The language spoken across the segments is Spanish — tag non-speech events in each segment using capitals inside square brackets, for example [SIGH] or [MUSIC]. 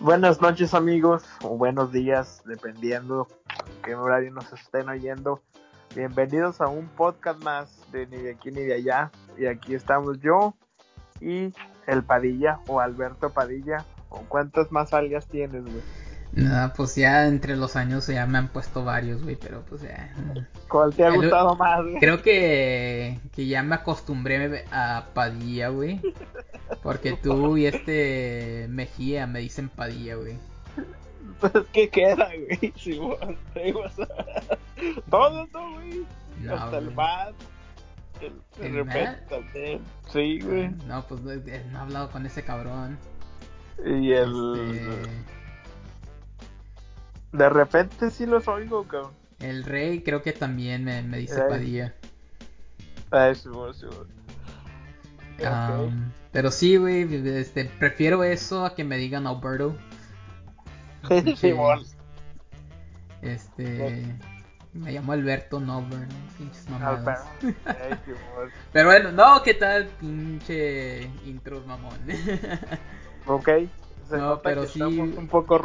Buenas noches amigos, o buenos días, dependiendo qué horario nos estén oyendo. Bienvenidos a un podcast más de ni de aquí ni de allá. Y aquí estamos yo y el Padilla o Alberto Padilla. ¿O cuántas más alias tienes, güey? Nada, pues ya entre los años ya me han puesto varios, güey, pero pues ya. ¿Cuál te ha El- gustado más, güey? Creo que, que ya me acostumbré a Padilla, güey. Porque tú y este Mejía me dicen Padilla, güey. Pues, ¿Qué queda, güey? Vas a- [LAUGHS] Todos, ¿no, güey? No, Hasta el güey. El- De ¿El repente también. Sí, güey. No, pues no, eh, no he hablado con ese cabrón. Y el. Este, De repente sí los oigo, cabrón. el rey creo que también me, me dice. Padilla. Ah, sí, sí. Um, pero sí, güey, este, prefiero eso a que me digan Alberto. [LAUGHS] Simón. Este. Me llamo Alberto, no Alberto. [LAUGHS] Alberto. Pero bueno, no, ¿qué tal? Pinche intro mamón. [LAUGHS] Ok. No, pero sí- un poco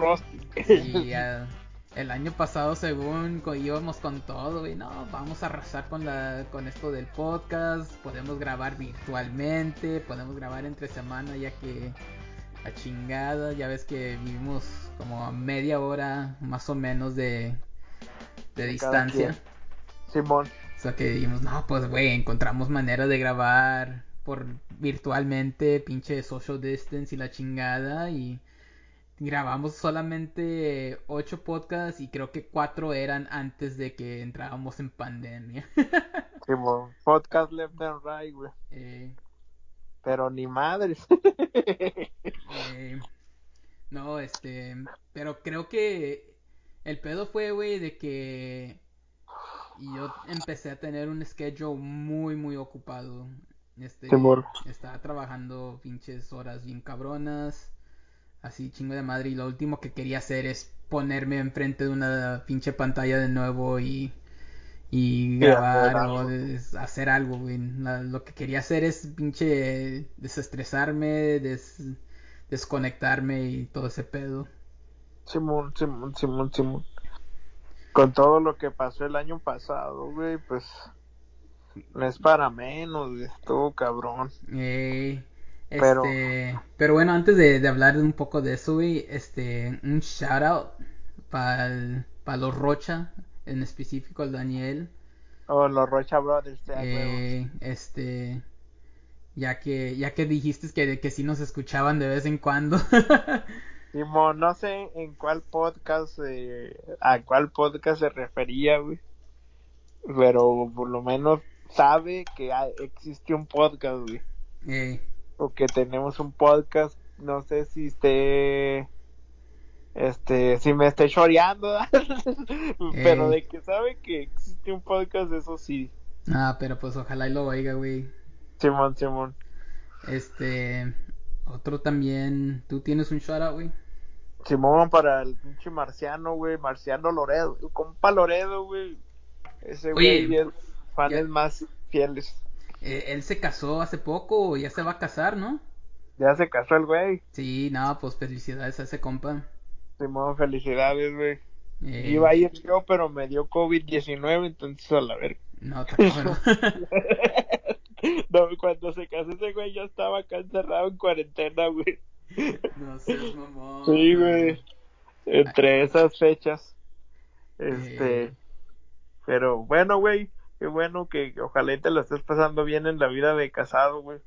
[LAUGHS] y ah, el año pasado, según íbamos con todo, güey, no, vamos a arrasar con la con esto del podcast. Podemos grabar virtualmente, podemos grabar entre semana, ya que la chingada, ya ves que vivimos como a media hora más o menos de, de distancia. Simón. O sea que dijimos, no, pues güey, encontramos manera de grabar por virtualmente, pinche social distance y la chingada y grabamos solamente ocho podcasts y creo que cuatro eran antes de que entrábamos en pandemia. [LAUGHS] Simón. Podcast left and right, güey. Eh, Pero ni madres. eh, no, este, pero creo que el pedo fue, güey, de que yo empecé a tener un schedule muy, muy ocupado. Este, estaba trabajando pinches horas bien cabronas, así chingo de madre, y lo último que quería hacer es ponerme enfrente de una pinche pantalla de nuevo y, y grabar o algo. hacer algo, güey. La- lo que quería hacer es pinche desestresarme, des- desconectarme y todo ese pedo. Simón, Simón, Simón, Simón. Con todo lo que pasó el año pasado, güey, pues. No es para menos. Estuvo cabrón. Pero- este, pero bueno, antes de, de hablar un poco de eso, güey, este, un shout out para los Rocha, en específico al Daniel, Oh, los Rocha Brothers, eh, este, ya que, ya que dijiste que, que sí nos escuchaban de vez en cuando, [LAUGHS] Simón, no sé en cuál podcast, eh, a cuál podcast se refería, güey. Pero por lo menos sabe que hay- existe un podcast, güey. eh, O que tenemos un podcast. No sé si esté. Este, si me esté choreando. [LAUGHS] Pero de que sabe que existe un podcast, eso sí. ah, pero pues ojalá y lo oiga, güey, Simón, Simón. este, otro también, ¿tú tienes un shout out, güey? Simón para el pinche marciano, güey. Marciano Loredo. Compa Loredo, güey. Ese Oye, güey es fanes ya- más fieles. Eh, él se casó hace poco, ya se va a casar, ¿no? Ya se casó el güey. Sí, no, pues felicidades a ese compa. Simón, felicidades, güey. Eh, Iba a ir yo, pero me dio COVID-19, entonces a la verga. No, [LAUGHS] cabrón. No, cuando se casó ese güey ya estaba acá encerrado en cuarentena, güey. no seas mamón. Sí, güey. Entre esas fechas. Este. Eh. Pero bueno, güey. Qué bueno que ojalá te lo estés pasando bien en la vida de casado, güey.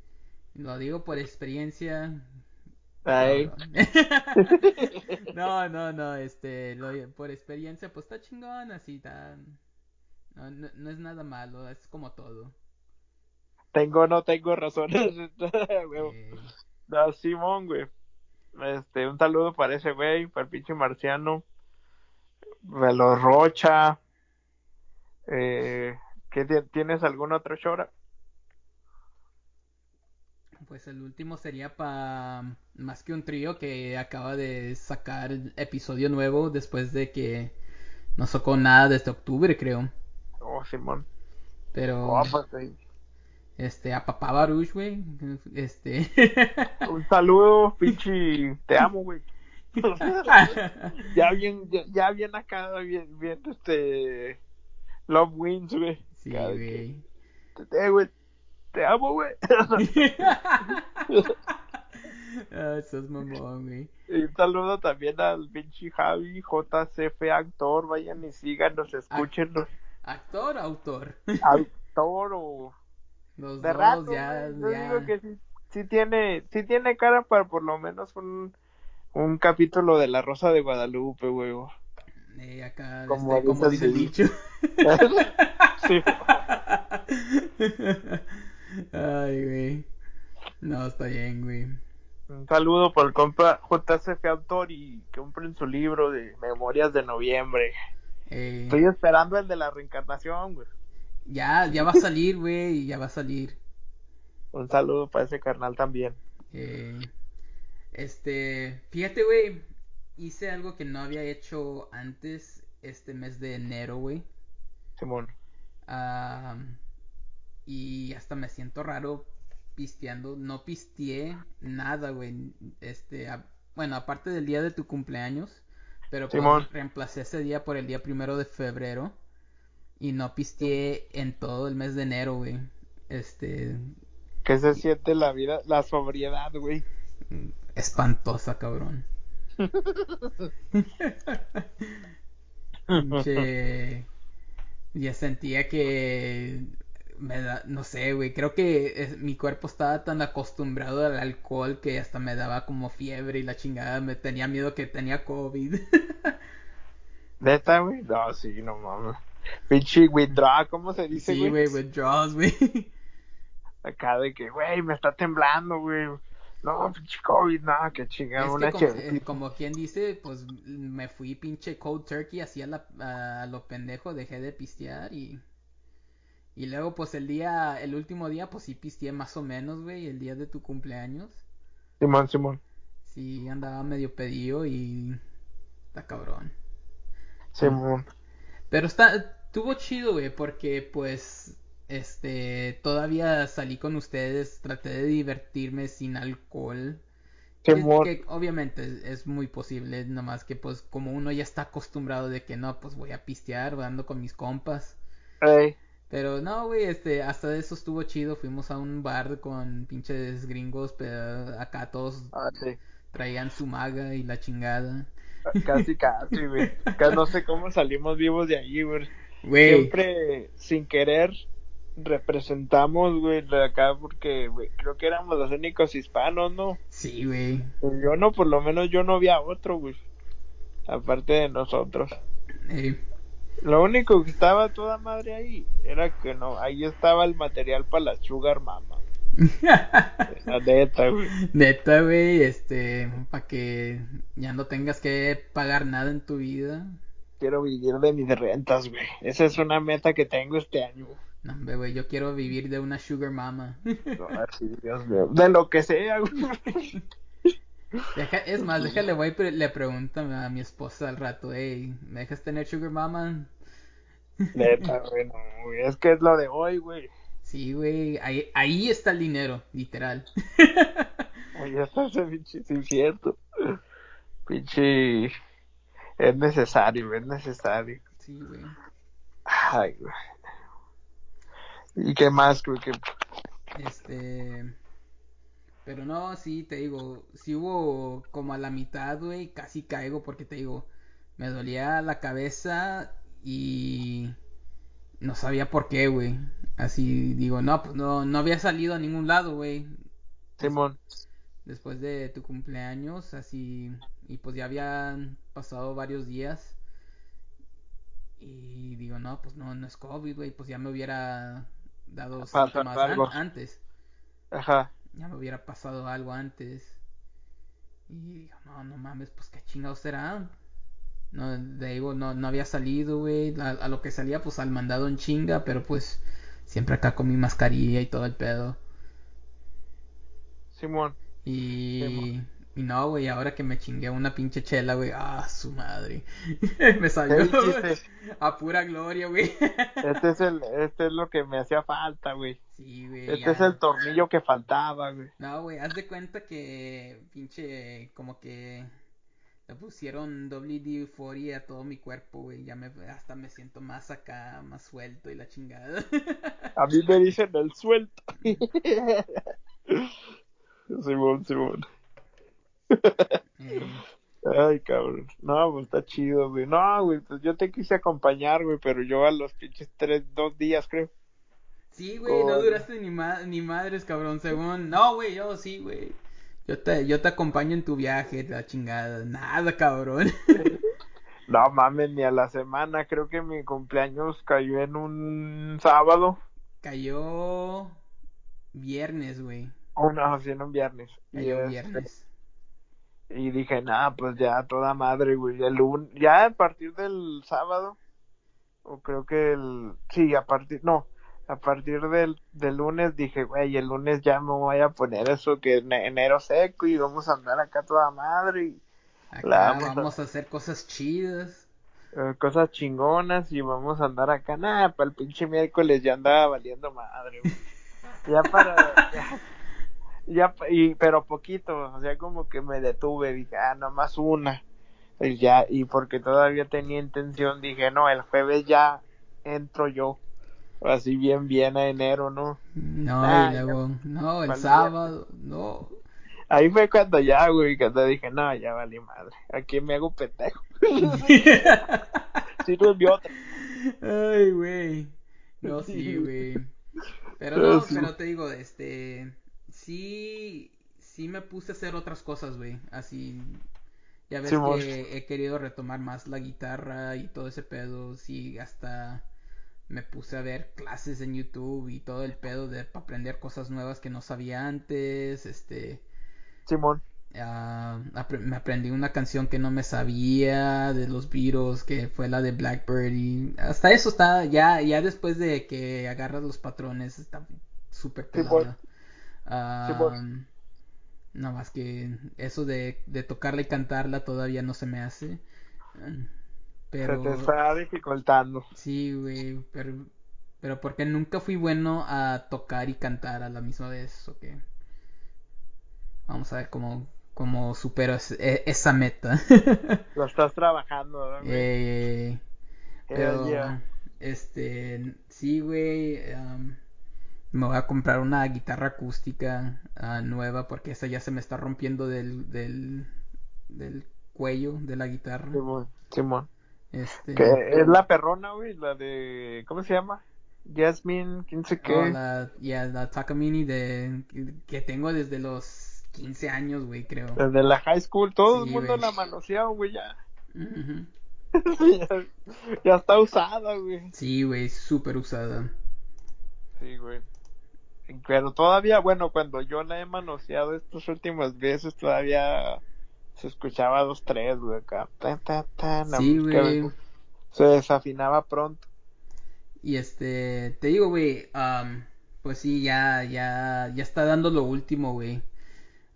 Lo digo por experiencia. Ay. no, no, [LAUGHS] no, este, lo- por experiencia, pues está chingón, así está. No, no, no es nada malo, es como todo. Tengo no tengo razones. [LAUGHS] Eh, No, Simón, güey. Este, un saludo para ese güey, para el pinche marciano. Velo Rocha. Eh, ¿qué ti- ¿Tienes algún otro chora? pues el último sería para más que un trío que acaba de sacar episodio nuevo después de que no sacó nada desde octubre, creo. Oh, Simón. Pero Oh, pues, sí. este a Papá Baruch, güey, este [LAUGHS] Un saludo, pinche. Te amo, güey. [LAUGHS] ya bien, ya, ya bien acá, bien, bien, este, Love Wins, güey. Sí, güey. te amo, güey. [LAUGHS] ah, estás mamón, güey. Y un saludo también al pinche Javi, JCF Actor, vayan y síganos, escúchenos. ¿Actor o autor? Actor o Los de dos, rato, ya. Yo ya. digo que sí, sí tiene, sí tiene cara para por lo menos un, un capítulo de La Rosa de Guadalupe, güey. Eh, acá, Como este, como dice el dicho. [LAUGHS] sí. Ay, güey. No, está bien, güey. Un saludo por el compa JCF Autor y compren su libro de Memorias de Noviembre. Eh, Estoy esperando el de la reencarnación, güey. ya, ya va a salir, güey, ya va a salir. Un saludo para ese carnal también. Eh, este, fíjate, güey, hice algo que no había hecho antes este mes de enero, güey. Simón. Ah, y hasta me siento raro pisteando. No pisteé nada, güey. Este, a- bueno, aparte del día de tu cumpleaños. Pero pues reemplacé ese día por el día primero de febrero. Y no pisteé en todo el mes de enero, güey. Este, ¿Qué se siente la vida, la sobriedad, güey? espantosa, cabrón. Pinche. [LAUGHS] Ya sentía que. Me da, no sé, güey. Creo que es- mi cuerpo estaba tan acostumbrado al alcohol que hasta me daba como fiebre y la chingada. Me tenía miedo que tenía COVID. [LAUGHS] ¿Neta, güey? No, sí, no mames. Pinche withdraw, ¿cómo se dice, sí, güey? güey, withdrawals, güey. Acá de que, güey, me está temblando, güey. No, pinche COVID, no, que chingada, Es una como, eh, como quien dice, pues me fui pinche cold turkey así a, la, a lo pendejo, dejé de pistear y... Y luego pues el día, el último día pues sí pisteé más o menos, güey, el día de tu cumpleaños. Simón, Simón. Sí andaba medio pedido y... Está cabrón. Simón. Pero está, estuvo chido, güey, porque pues, este, todavía salí con ustedes, traté de divertirme sin alcohol. Que, obviamente es, es muy posible, nomás que pues como uno ya está acostumbrado de que no, pues voy a pistear, ando con mis compas. Ey, Pero no, güey, este, hasta eso estuvo chido, fuimos a un bar con pinches gringos, pero acá todos ah, sí. traían su maga y la chingada. Casi, casi, güey. [LAUGHS] No sé cómo salimos vivos de allí. Güey, Siempre, sin querer, representamos, güey, de acá, porque, güey, creo que éramos los únicos hispanos, ¿no? sí, güey. Pues yo no, por lo menos yo no había otro, güey. Aparte de nosotros. Eh, Lo único que estaba toda madre ahí era que no, ahí estaba el material para la Sugar Mama. [LAUGHS] La neta, güey. Neta, güey, este, para que ya no tengas que pagar nada en tu vida. Quiero vivir de mis rentas, güey. Esa es una meta que tengo este año. No, hombre, güey, yo quiero vivir de una sugar mama. Así, Dios mío. De lo que sea, güey. Deja, es más, déjale, güey, le pregunto a mi esposa al rato, hey, ¿me dejas tener sugar mama? Neta, güey, no, güey. Es que es lo de hoy, güey. Sí, güey, ahí, ahí está el dinero, literal. Ahí está ese pinche, sí, cierto. Pinche. Es necesario, es necesario. Sí, güey. Ay, güey. ¿Y qué más, güey? Este. Pero no, sí, te digo, sí hubo como a la mitad, güey, casi caigo porque te digo, me dolía la cabeza y no sabía por qué, güey. Así digo, no, pues no, no había salido a ningún lado, güey. Simón. Después de tu cumpleaños, así, y pues ya habían pasado varios días. Y digo, no, pues no, no es COVID, güey, pues ya me hubiera dado síntomas algo. antes. Ajá. ya me hubiera pasado algo antes. Y digo, no, no mames, pues qué chingados será. No, de digo, no, no había salido, güey. A, a lo que salía, pues al mandado en chinga, pero pues siempre acá con mi mascarilla y todo el pedo. Simón. Y, y no, güey, ahora que me chingué una pinche chela, güey, ah, su madre. [LAUGHS] me ¿Qué salió a pura gloria, güey. Este es el, este es lo que me hacía falta, güey. sí, güey. Este ya. es el tornillo que faltaba, güey. No, güey, haz de cuenta que pinche como que Le pusieron WD-40 a todo mi cuerpo, güey. Ya me, hasta me siento más acá, más suelto y la chingada. A mí me dicen el suelto. [LAUGHS] Simón, Simón. [LAUGHS] Ay, cabrón. No, pues está chido, güey. No, güey, pues yo te quise acompañar, güey, pero yo a los pinches tres, dos días, creo. sí, güey, no duraste ni, ma- ni madres, cabrón, según. No, güey, yo sí, güey. Yo te, yo te acompaño en tu viaje, la chingada. Nada, cabrón. [LAUGHS] No mames, ni a la semana. Creo que mi cumpleaños cayó en un sábado. Cayó viernes, güey. O no, sí, en un viernes. Y, Cayó este, viernes. Y dije, nah, pues ya, toda madre, güey. El lun- ya a partir del sábado, o creo que el. Sí, a partir. No, a partir del, del lunes dije, güey, el lunes ya me voy a poner eso que en enero seco y vamos a andar acá toda madre y la vamos a- hacer cosas chidas. eh, cosas chingonas y vamos a andar acá. Nah, para el pinche miércoles ya andaba valiendo madre, güey. [LAUGHS] Ya para. Ya, ya y, pero poquito, o sea, como que me detuve, dije, ah, nomás una. Y ya, y porque todavía tenía intención, dije, no, el jueves ya entro yo. Así bien, bien a enero, ¿no? No, y ya. luego, no, el sábado, no. Ahí fue cuando ya, güey, cuando dije, no, ya valí madre. Aquí me hago pendejo. [LAUGHS] Si no otra. Ay, güey. No, Sí, sí, güey. Pero no, sí. pero te digo, este, sí, sí me puse a hacer otras cosas, güey. Así, ya ves que he querido retomar más la guitarra y todo ese pedo. Sí, hasta me puse a ver clases en YouTube y todo el pedo de para aprender cosas nuevas que no sabía antes. Este, Simón. Ah, apre- me aprendí una canción que no me sabía de los Beatles, que fue la de Blackbird y hasta eso está, ya, ya después de que agarras los patrones, está súper Sí. Pues. no más que eso de, de tocarla y cantarla todavía no se me hace. Pero Se te está dificultando. sí, güey, pero, pero porque nunca fui bueno a tocar y cantar a la misma vez, ¿o qué? Vamos a ver cómo, cómo supero es- e- esa meta. [LAUGHS] Lo estás trabajando, ¿verdad, güey? Eh, pero, yeah. este, sí, güey, am, me voy a comprar una guitarra acústica ah, nueva porque esa ya se me está rompiendo del, del, del cuello de la guitarra. Simón. Simón. Este, Que es la perrona, güey, la de. ¿Cómo se llama? Jasmine, quién sé qué. oh, la, ya, la Takamine de, que, tengo desde los 15 años, güey, creo. Desde la high school, todo Sí, el mundo la manoseó, güey, ya. Ujú. [LAUGHS] ya. ya está usada, güey. Sí, güey, súper usada. Sí, güey. Pero todavía, bueno, cuando yo la he manoseado estas últimas veces, todavía se escuchaba dos, tres, güey, acá. Sí, güey. Se desafinaba pronto. Y este, te digo, güey, am, pues sí, ya, ya, ya está dando lo último, güey.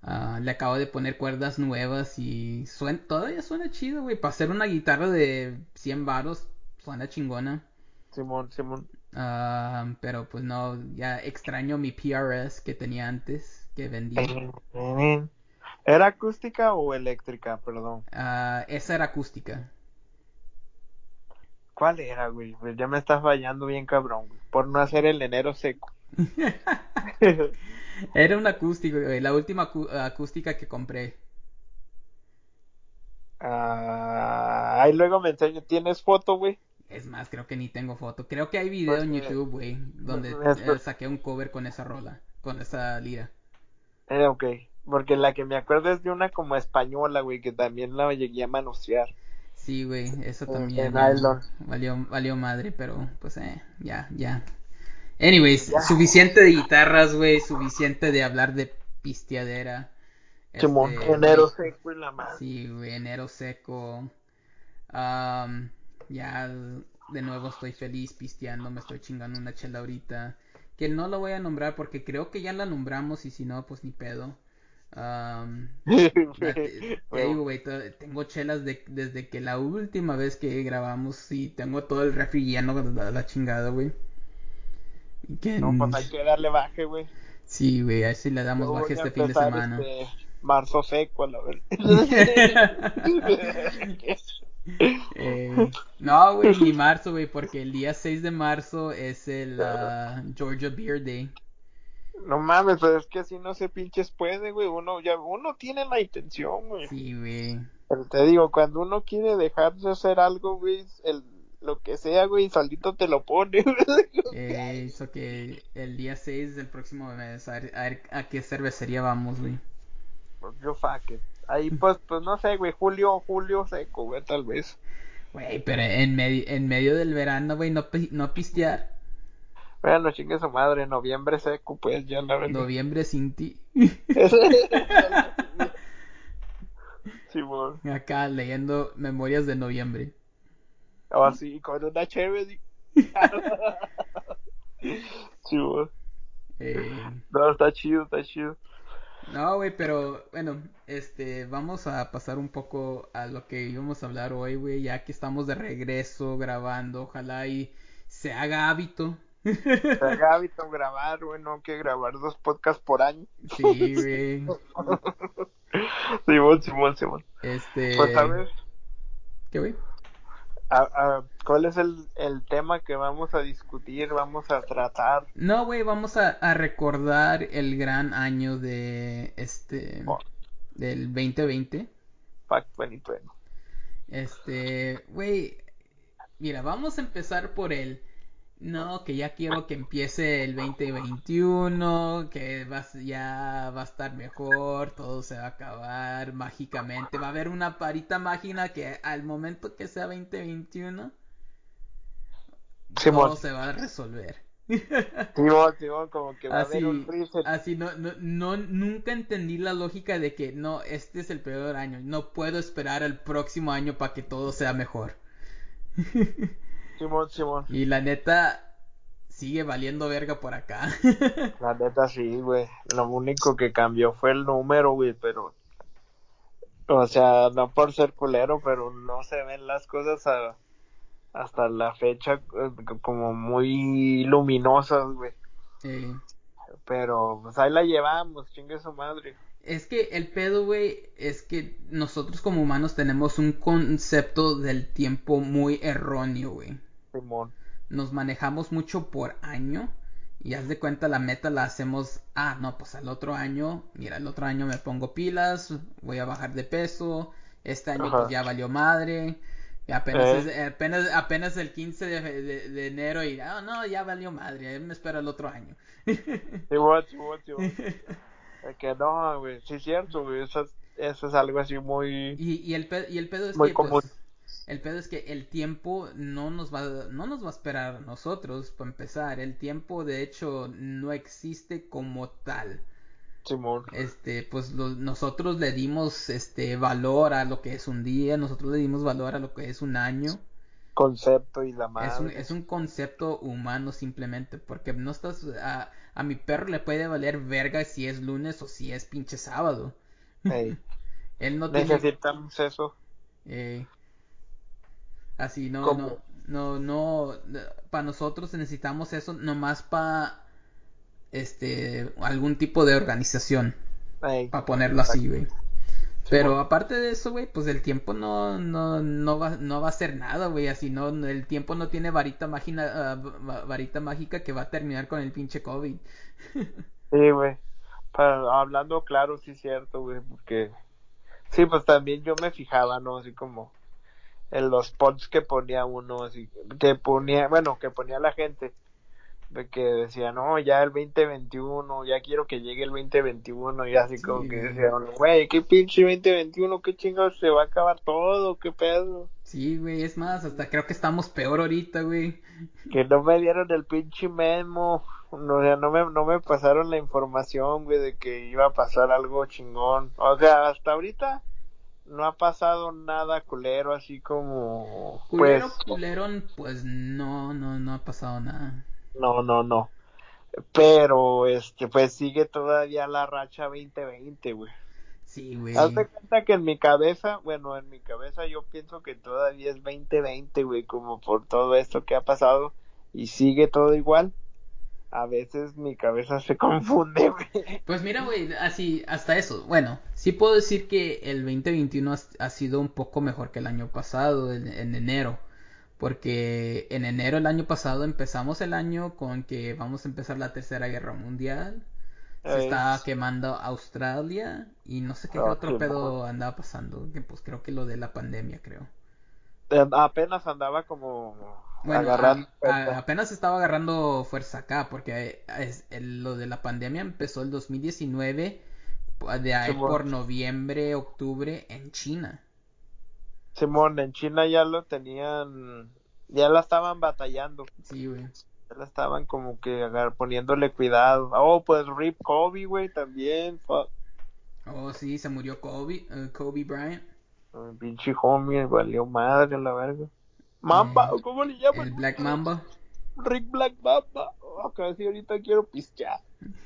Ah, le acabo de poner cuerdas nuevas y suena, todavía suena chido, güey. Para hacer una guitarra de 100 varos, suena chingona. Simón, Simón. Ah, pero pues no, ya extraño mi PRS que tenía antes, que vendí. ¿Era acústica o eléctrica? Perdón. Ah, esa era acústica. ¿Cuál era, güey? Pues ya me está fallando bien cabrón, güey. Por no hacer el enero seco. [LAUGHS] Era una acústica, güey, la última acústica que compré. Ah, ahí luego me enseño. ¿Tienes foto, güey? Es más, creo que ni tengo foto. Creo que hay video en Porque- YouTube, güey, donde eh, saqué un cover con esa rola, con esa lira. Eh, ok. Porque la que me acuerdo es de una como española, güey, que también la llegué a manosear. Sí, güey, eso En- también en valió, valió madre, pero pues eh, ya, ya. Anyways, Ya. suficiente de guitarras, güey, suficiente de hablar de pisteadera. Este, enero seco y la madre. Sí, güey, enero seco. Am, ya de nuevo estoy feliz pisteando, me estoy chingando una chela ahorita. Que no la voy a nombrar porque creo que ya la nombramos y si no, pues ni pedo. [LAUGHS] Te, te digo, to- tengo chelas de, desde que la última vez que grabamos y tengo todo el refri lleno de la, la chingada, güey. No, pues hay que darle baje, güey. Sí, güey, a ver si le damos Yo baje este fin de semana. este, marzo seco, a la verdad. [LAUGHS] [LAUGHS] Eh, no, güey, ni marzo, güey, porque el día 6 de marzo es el uh, Georgia Beer Day. No mames, pero es que así no se pinches puede, güey. Uno ya, uno tiene la intención, güey. Sí, güey. Pero te digo, cuando uno quiere dejar de hacer algo, güey, el, lo que sea, güey, solito te lo pone. [LAUGHS] Eh, hizo que el día 6 del próximo mes, a ver, a ver a qué cervecería vamos, güey. Yo fuck it. Ahí pues, pues no sé, güey, julio, julio seco, güey, tal vez. Güey, pero en medio, en medio del verano, güey, no, no pistear. Bueno, chingue su madre, noviembre seco, pues ya la verdad. Noviembre sin ti. [LAUGHS] Simón. Acá leyendo Memorias de Noviembre. O así, con una chévere. [LAUGHS] [LAUGHS] Simón. Eh, No, está chido, está chido. No, güey, pero bueno, este, vamos a pasar un poco a lo que íbamos a hablar hoy, güey, ya que estamos de regreso grabando, ojalá y se haga hábito. Se haga [LAUGHS] hábito grabar, güey, no que grabar dos podcasts por año. Sí, [LAUGHS] güey. Simón, Simón, Simón. Este, Pues a ver, ¿qué, güey? ¿Cuál es el, el tema que vamos a discutir, vamos a tratar? No, güey, vamos a, a recordar el gran año de este Oh. del 2020. Fuck 2020. Este, güey, mira, vamos a empezar por el no, que ya quiero que empiece el 2021, que va, a- ya va a estar mejor, todo se va a acabar mágicamente, va a haber una parita mágica que al momento que sea 2021 Simón. todo se va a resolver. [LAUGHS] Simón, Simón, como que va a Así, haber un reset. así no, no, no, nunca entendí la lógica de que no, este es el peor año, no puedo esperar al próximo año para que todo sea mejor. [LAUGHS] Simón, Simón. Y la neta, sigue valiendo verga por acá. [LAUGHS] La neta sí, güey. Lo único que cambió fue el número, güey, pero... O sea, no por ser culero, pero no se ven las cosas a- hasta la fecha eh, como muy luminosas, güey. Eh, Pero pues ahí la llevamos, chingue su madre. es que el pedo, güey, es que nosotros como humanos tenemos un concepto del tiempo muy erróneo, güey. Simón. nos manejamos mucho por año y haz de cuenta la meta la hacemos, ah, no, pues al otro año, mira, el otro año me pongo pilas, voy a bajar de peso, este año Ajá. pues ya valió madre, y apenas, Eh. es- apenas, apenas el 15 de, de- de enero y, ah, no, ya valió madre, me espero el otro año. Simón, Simón, [LAUGHS] que no, güey. Sí es cierto, güey. Eso es, eso es algo así muy... Y, y el pedo, y el pedo es Muy que común. pues, el pedo es que el tiempo no nos va no nos va a esperar a nosotros para empezar. El tiempo de hecho no existe como tal. Simón. Este, pues lo- nosotros le dimos este valor a lo que es un día, nosotros le dimos valor a lo que es un año. Concepto y la Es un, madre. es un concepto humano simplemente, porque no estás a, a mi perro le puede valer verga si es lunes o si es pinche sábado. Ey, [LAUGHS] Él no tiene necesitamos eso. Eh, así, no, ¿Cómo? no, no, no, para nosotros necesitamos eso nomás para, este, algún tipo de organización, para ponerlo así, güey. Pero aparte de eso, güey, pues el tiempo no, no, no va, no va a hacer nada, güey, así no, el tiempo no tiene varita mágica, varita mágica que va a terminar con el pinche COVID. [LAUGHS] Sí, güey. Hablando claro, sí es cierto, güey, porque... Sí, pues también yo me fijaba, ¿no? Así como en los posts que ponía uno, así, que ponía, bueno, que ponía la gente, de que decía, no, ya el 2021, ya quiero que llegue el 2021, y así Sí, como que güey. decía, uno, güey, qué pinche 2021, qué chingados, se va a acabar todo, qué pedo. Sí, güey, es más, hasta creo que estamos peor ahorita, güey. Que no me dieron el pinche memo, no, o sea, no me, no me pasaron la información, güey, de que iba a pasar algo chingón. O sea, hasta ahorita no ha pasado nada culero, así como, Culero, pues, culerón, pues no, no, no ha pasado nada. no, no, no. Pero, este, pues sigue todavía la racha 2020, güey. Sí, güey. Haz de cuenta que en mi cabeza, bueno, en mi cabeza yo pienso que todavía es 2020, güey, como por todo esto que ha pasado y sigue todo igual. A veces mi cabeza se confunde, güey. Pues mira, güey, así, hasta eso. Bueno, sí puedo decir que el 2021 ha, ha sido un poco mejor que el año pasado, en, en, enero. Porque en enero el año pasado empezamos el año con que vamos a empezar la tercera guerra mundial. Se Es- estaba quemando Australia y no sé qué Ah, otro pedo andaba pasando. Que pues creo que lo de la pandemia, creo. Apenas andaba como Bueno, agarrando. a- a- apenas estaba agarrando fuerza acá, porque es- el- lo de la pandemia empezó el 2019, de ahí Simón. por noviembre, octubre en China. Simón, en China ya lo tenían, ya la estaban batallando, Sí, güey. ya la estaban como que agar- poniéndole cuidado. Oh, pues Rip Kobe, güey, también. fuck. Oh, sí, se murió Kobe, eh, Kobe Bryant, El pinche homie, valió madre la verga. Mamba, Eh, ¿cómo le llaman? el Black Mamba. Rick Black Mamba. Oh, casi ahorita quiero pistear.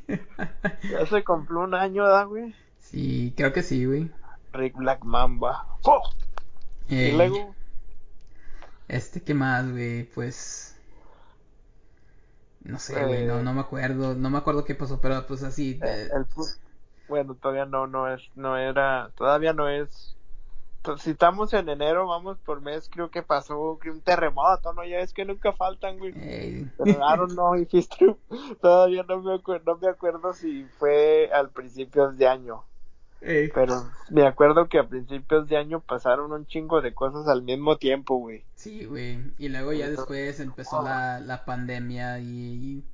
[LAUGHS] Ya se cumplió un año, ¿da, güey? Sí, creo que sí, güey. Rick Black Mamba. Eh, Y luego, Este, ¿qué más, güey? Pues... No sé, güey, no, Eh, no me acuerdo, no me acuerdo qué pasó, pero pues así... eh, eh, el bueno, todavía no, no es, no era, todavía no es. Si estamos en enero, vamos por mes, creo que pasó que un terremoto, ¿no? Ya es que nunca faltan, güey. eh, Pero I don't know [LAUGHS] if it's true. Todavía no me acuerdo, no me acuerdo si fue al principios de año. Pero me acuerdo que a principios de año pasaron un chingo de cosas al mismo tiempo, güey. Sí, güey. Y luego ya después empezó la, la pandemia y, y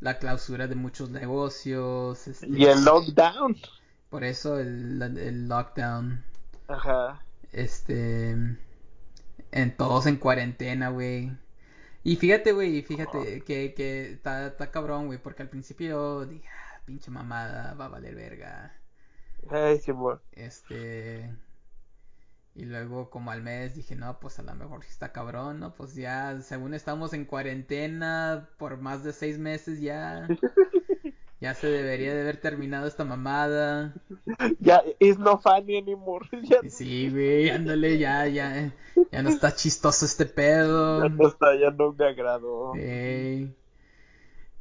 la clausura de muchos negocios. Este, Y el lockdown. Por eso el, el lockdown. Ajá. Este. En todos en cuarentena, güey. Y fíjate, güey, fíjate que, que está, está cabrón, güey, porque al principio dije, "Ah, pinche mamada, va a valer verga. Simón. Este. Y luego, como al mes, dije, no, pues a lo mejor sí está cabrón, ¿no? Pues ya, según estamos en cuarentena por más de seis meses, ya. [LAUGHS] Ya se debería de haber terminado esta mamada. Ya, it's no funny anymore. [LAUGHS] Ya, Sí, güey, ándale, ya, ya. Ya no está chistoso este pedo. ya no está, ya no me agradó.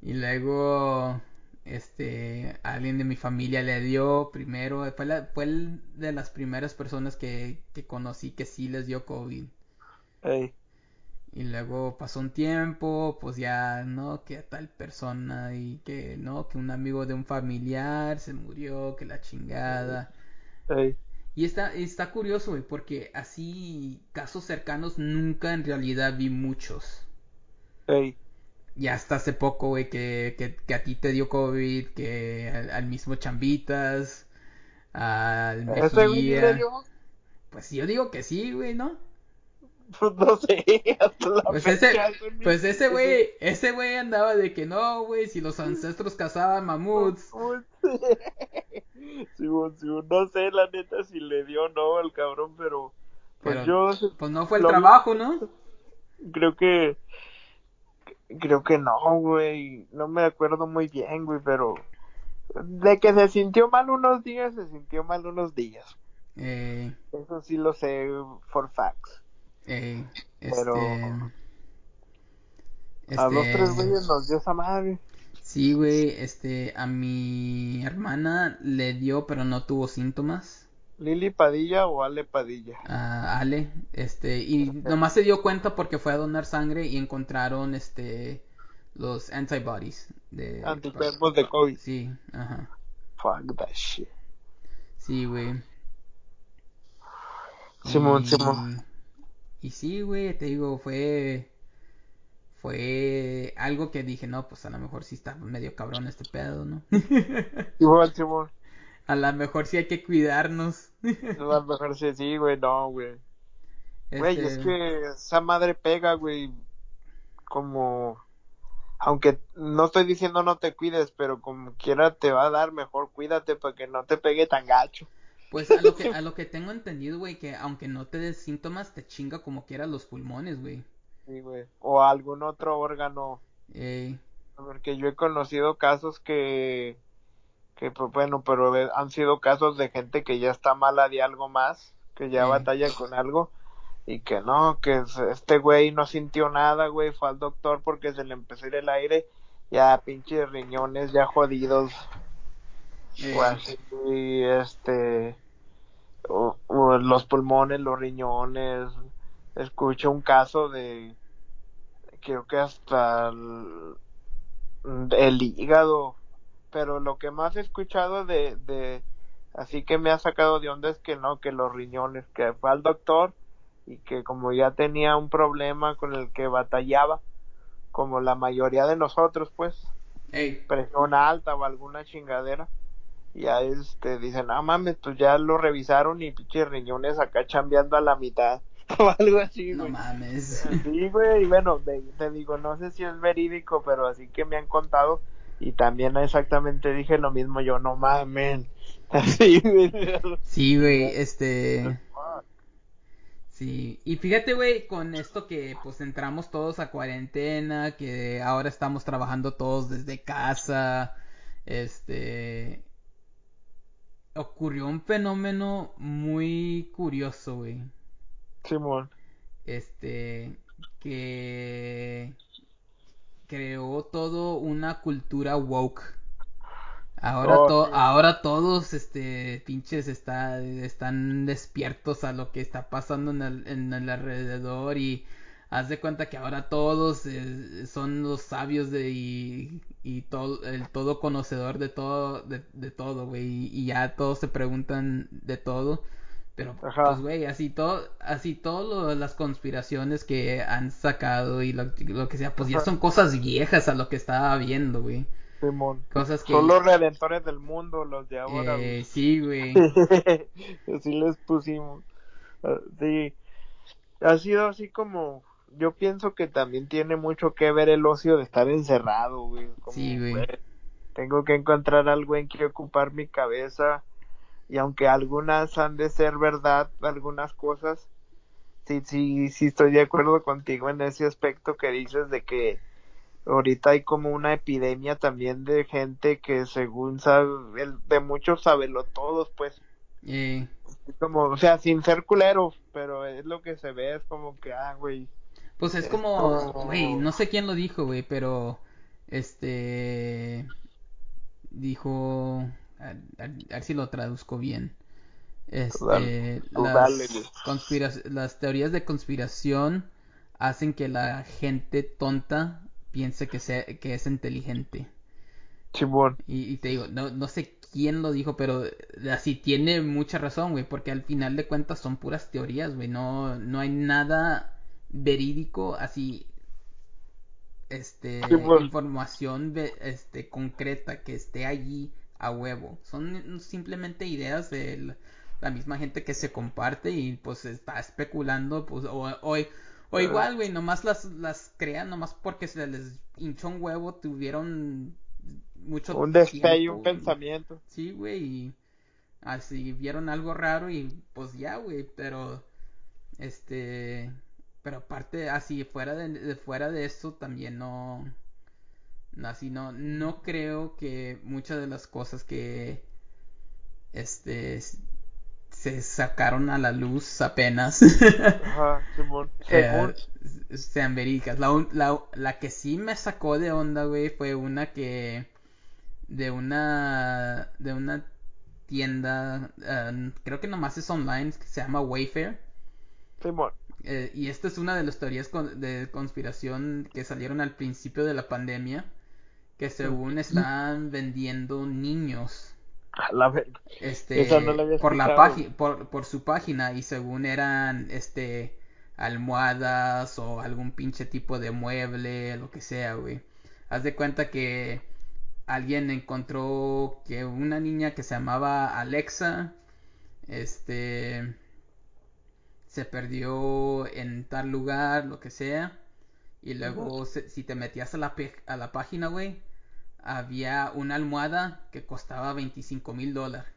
Y luego, este, alguien de mi familia le dio primero, fue, la, fue el de las primeras personas que, que conocí que sí les dio COVID. Ey, Y luego pasó un tiempo, pues ya, ¿no? Que tal persona y que, ¿no? Que un amigo de un familiar se murió, que la chingada. Y está, está curioso, güey, porque así casos cercanos nunca en realidad vi muchos. ey. Y hasta hace poco, güey, que, que, que a ti te dio COVID, que al, al mismo Chambitas, al ¿Ese güey Mejía. Pues yo digo que sí, güey, ¿no? Pues no sé, [LAUGHS] hasta la Pues fecha, ese, pues ese güey, ese güey andaba de que no, güey, si los ancestros cazaban mamuts. Simón, [LAUGHS] no sé la neta si le dio o no al cabrón, pero pues Pero, yo pues no fue el trabajo, ¿no? creo que creo que no, güey, no me acuerdo muy bien, güey, pero de que se sintió mal unos días, se sintió mal unos días. Eh, Eso sí lo sé for facts. Pero- este, A este, tres güeyes nos dio esa madre. sí, güey, este, a mi hermana le dio, pero no tuvo síntomas. Lili Padilla o Ale Padilla. Ale, este, y nomás se dio cuenta porque fue a donar sangre y encontraron, este, los antibodies de... Anticuerpos de COVID. Sí, ajá, Fuck that shit. sí, güey. Simón, Y- Simón. Y sí, güey, te digo, fue... Fue algo que dije, no, pues a lo mejor sí está medio cabrón este pedo, ¿no? Igual, [LAUGHS] Simón. [LAUGHS] a lo mejor sí hay que cuidarnos. A lo mejor sí, sí, güey, no, güey. Güey, Este, es que esa madre pega, güey. Como. Aunque no estoy diciendo no te cuides, pero como quiera te va a dar mejor, cuídate para que no te pegue tan gacho. Pues a lo que, [LAUGHS] a lo que tengo entendido, güey, que aunque no te des síntomas, te chinga como quiera los pulmones, güey. Sí, güey. O algún otro órgano. Porque yo he conocido casos que. Que, pues bueno, pero han sido casos de gente que ya está mala de algo más, que ya Sí. batalla con algo. Y que no, que es- este güey no sintió nada, güey, fue al doctor porque se le empezó a ir el aire ya pinches riñones ya jodidos. Eh, O así, este. O- o los pulmones, los riñones. Escuché un caso de. Creo que hasta el, el hígado. Pero lo que más he escuchado de, de. Así que me ha sacado de onda es que no, que los riñones. Que fue al doctor y que como ya tenía un problema con el que batallaba, como la mayoría de nosotros, pues, ey, presión alta o alguna chingadera, ya este, dicen, ah mames, pues ya lo revisaron y pinches riñones acá chambeando a la mitad, [LAUGHS] o algo así, no güey. mames. Sí, güey, y bueno, de- te digo, no sé si es verídico, pero así que me han contado, y también exactamente dije lo mismo yo, no mames, [LAUGHS] así, güey. Sí, güey, este... Sí, y fíjate, güey, con esto que pues entramos todos a cuarentena, que ahora estamos trabajando todos desde casa, este... Ocurrió un fenómeno muy curioso, güey. Simón, Este... Que... Creó todo una cultura woke. Ahora, Oh, to- sí. ahora todos, este, pinches, está, están despiertos a lo que está pasando en el, en el alrededor y haz de cuenta que ahora todos eh, son los sabios de y, y todo, el todo conocedor de todo, de, de todo, güey, y, y ya todos se preguntan de todo, pero Ajá. pues, güey, así todo, así todas las conspiraciones que han sacado y lo, lo que sea, pues ya son cosas viejas a lo que estaba viendo, güey. Simón. Cosas que... Son los redentores del mundo, los de ahora, Eh, güey. sí, güey. [LAUGHS] así les pusimos. Ah, Sí. Ha sido así como. Yo pienso que también tiene mucho que ver el ocio de estar encerrado, güey. Como, Sí, güey. güey, Tengo que encontrar algo en que ocupar mi cabeza. Y aunque algunas han de ser verdad, algunas cosas, sí, sí, sí estoy de acuerdo contigo en ese aspecto que dices de que ahorita hay como una epidemia también de gente que según sabe, el- de muchos todos pues, es como, o sea, sin ser culeros, pero es lo que se ve, es como que, ah, güey, pues es como, güey, no sé quién lo dijo, güey, pero este dijo, a, a- a ver si lo traduzco bien. Este, Dale, tú las, dale, las teorías de conspiración hacen que la gente tonta piense que, sea, que es inteligente. chimón, Y, y te digo, no, no sé quién lo dijo, pero así tiene mucha razón, güey, porque al final de cuentas son puras teorías, güey, no, no hay nada verídico, así, este, Sí, pues. información, este, concreta que esté allí a huevo. Son simplemente ideas de la, misma gente que se comparte y pues está especulando, pues, o, o, o igual, güey, nomás las, las crean, nomás porque se les hinchó un huevo, tuvieron mucho un destello, un pensamiento, Sí, güey, y así vieron algo raro y pues ya, güey, pero este, pero aparte, así fuera de, de- fuera de eso también no, no, así no, no creo que muchas de las cosas que este se sacaron a la luz apenas [LAUGHS] ajá, Simón, eh, sean verídicas. La, la, la que sí me sacó de onda, güey, fue una que de una de una tienda, eh, creo que nomás es online, que se llama Wayfair. Simón, Eh, y esta es una de las teorías con- de conspiración que salieron al principio de la pandemia, que según están vendiendo niños. A la verga, este no la había por la por, por su página y según eran este almohadas o algún pinche tipo de mueble lo que sea güey. Haz de cuenta que alguien encontró que una niña que se llamaba Alexa este se perdió en tal lugar lo que sea y luego se- si te metías a la, a la página güey había una almohada que costaba 25 mil dólares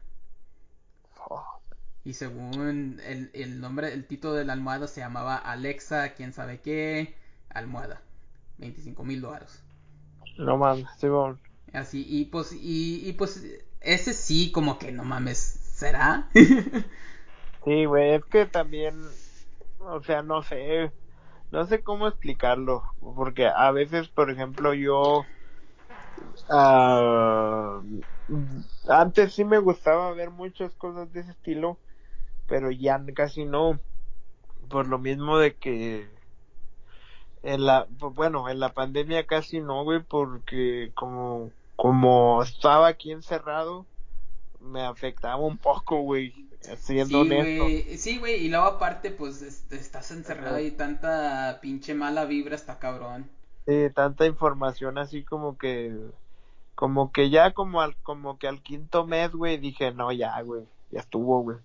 Oh, y según el, el nombre, el título de la almohada se llamaba Alexa, quién sabe qué, almohada. 25 mil dólares. no mames, Simón, Así, y pues, y, y pues, ese sí, como que no mames, ¿será? [LAUGHS] sí, güey, es que también, o sea, no sé, no sé cómo explicarlo, porque a veces, por ejemplo, yo Ah, antes sí me gustaba ver muchas cosas de ese estilo, pero ya casi no. Por lo mismo de que en la, bueno, en la pandemia casi no, güey, porque como, como estaba aquí encerrado, me afectaba un poco, güey, siendo Sí, honesto. güey. Sí, güey. Y luego aparte, pues est- estás encerrado y tanta pinche mala vibra está cabrón. Eh, tanta información así como que, como que ya como al, como que al quinto mes, güey, dije, no, ya, güey, ya estuvo, güey.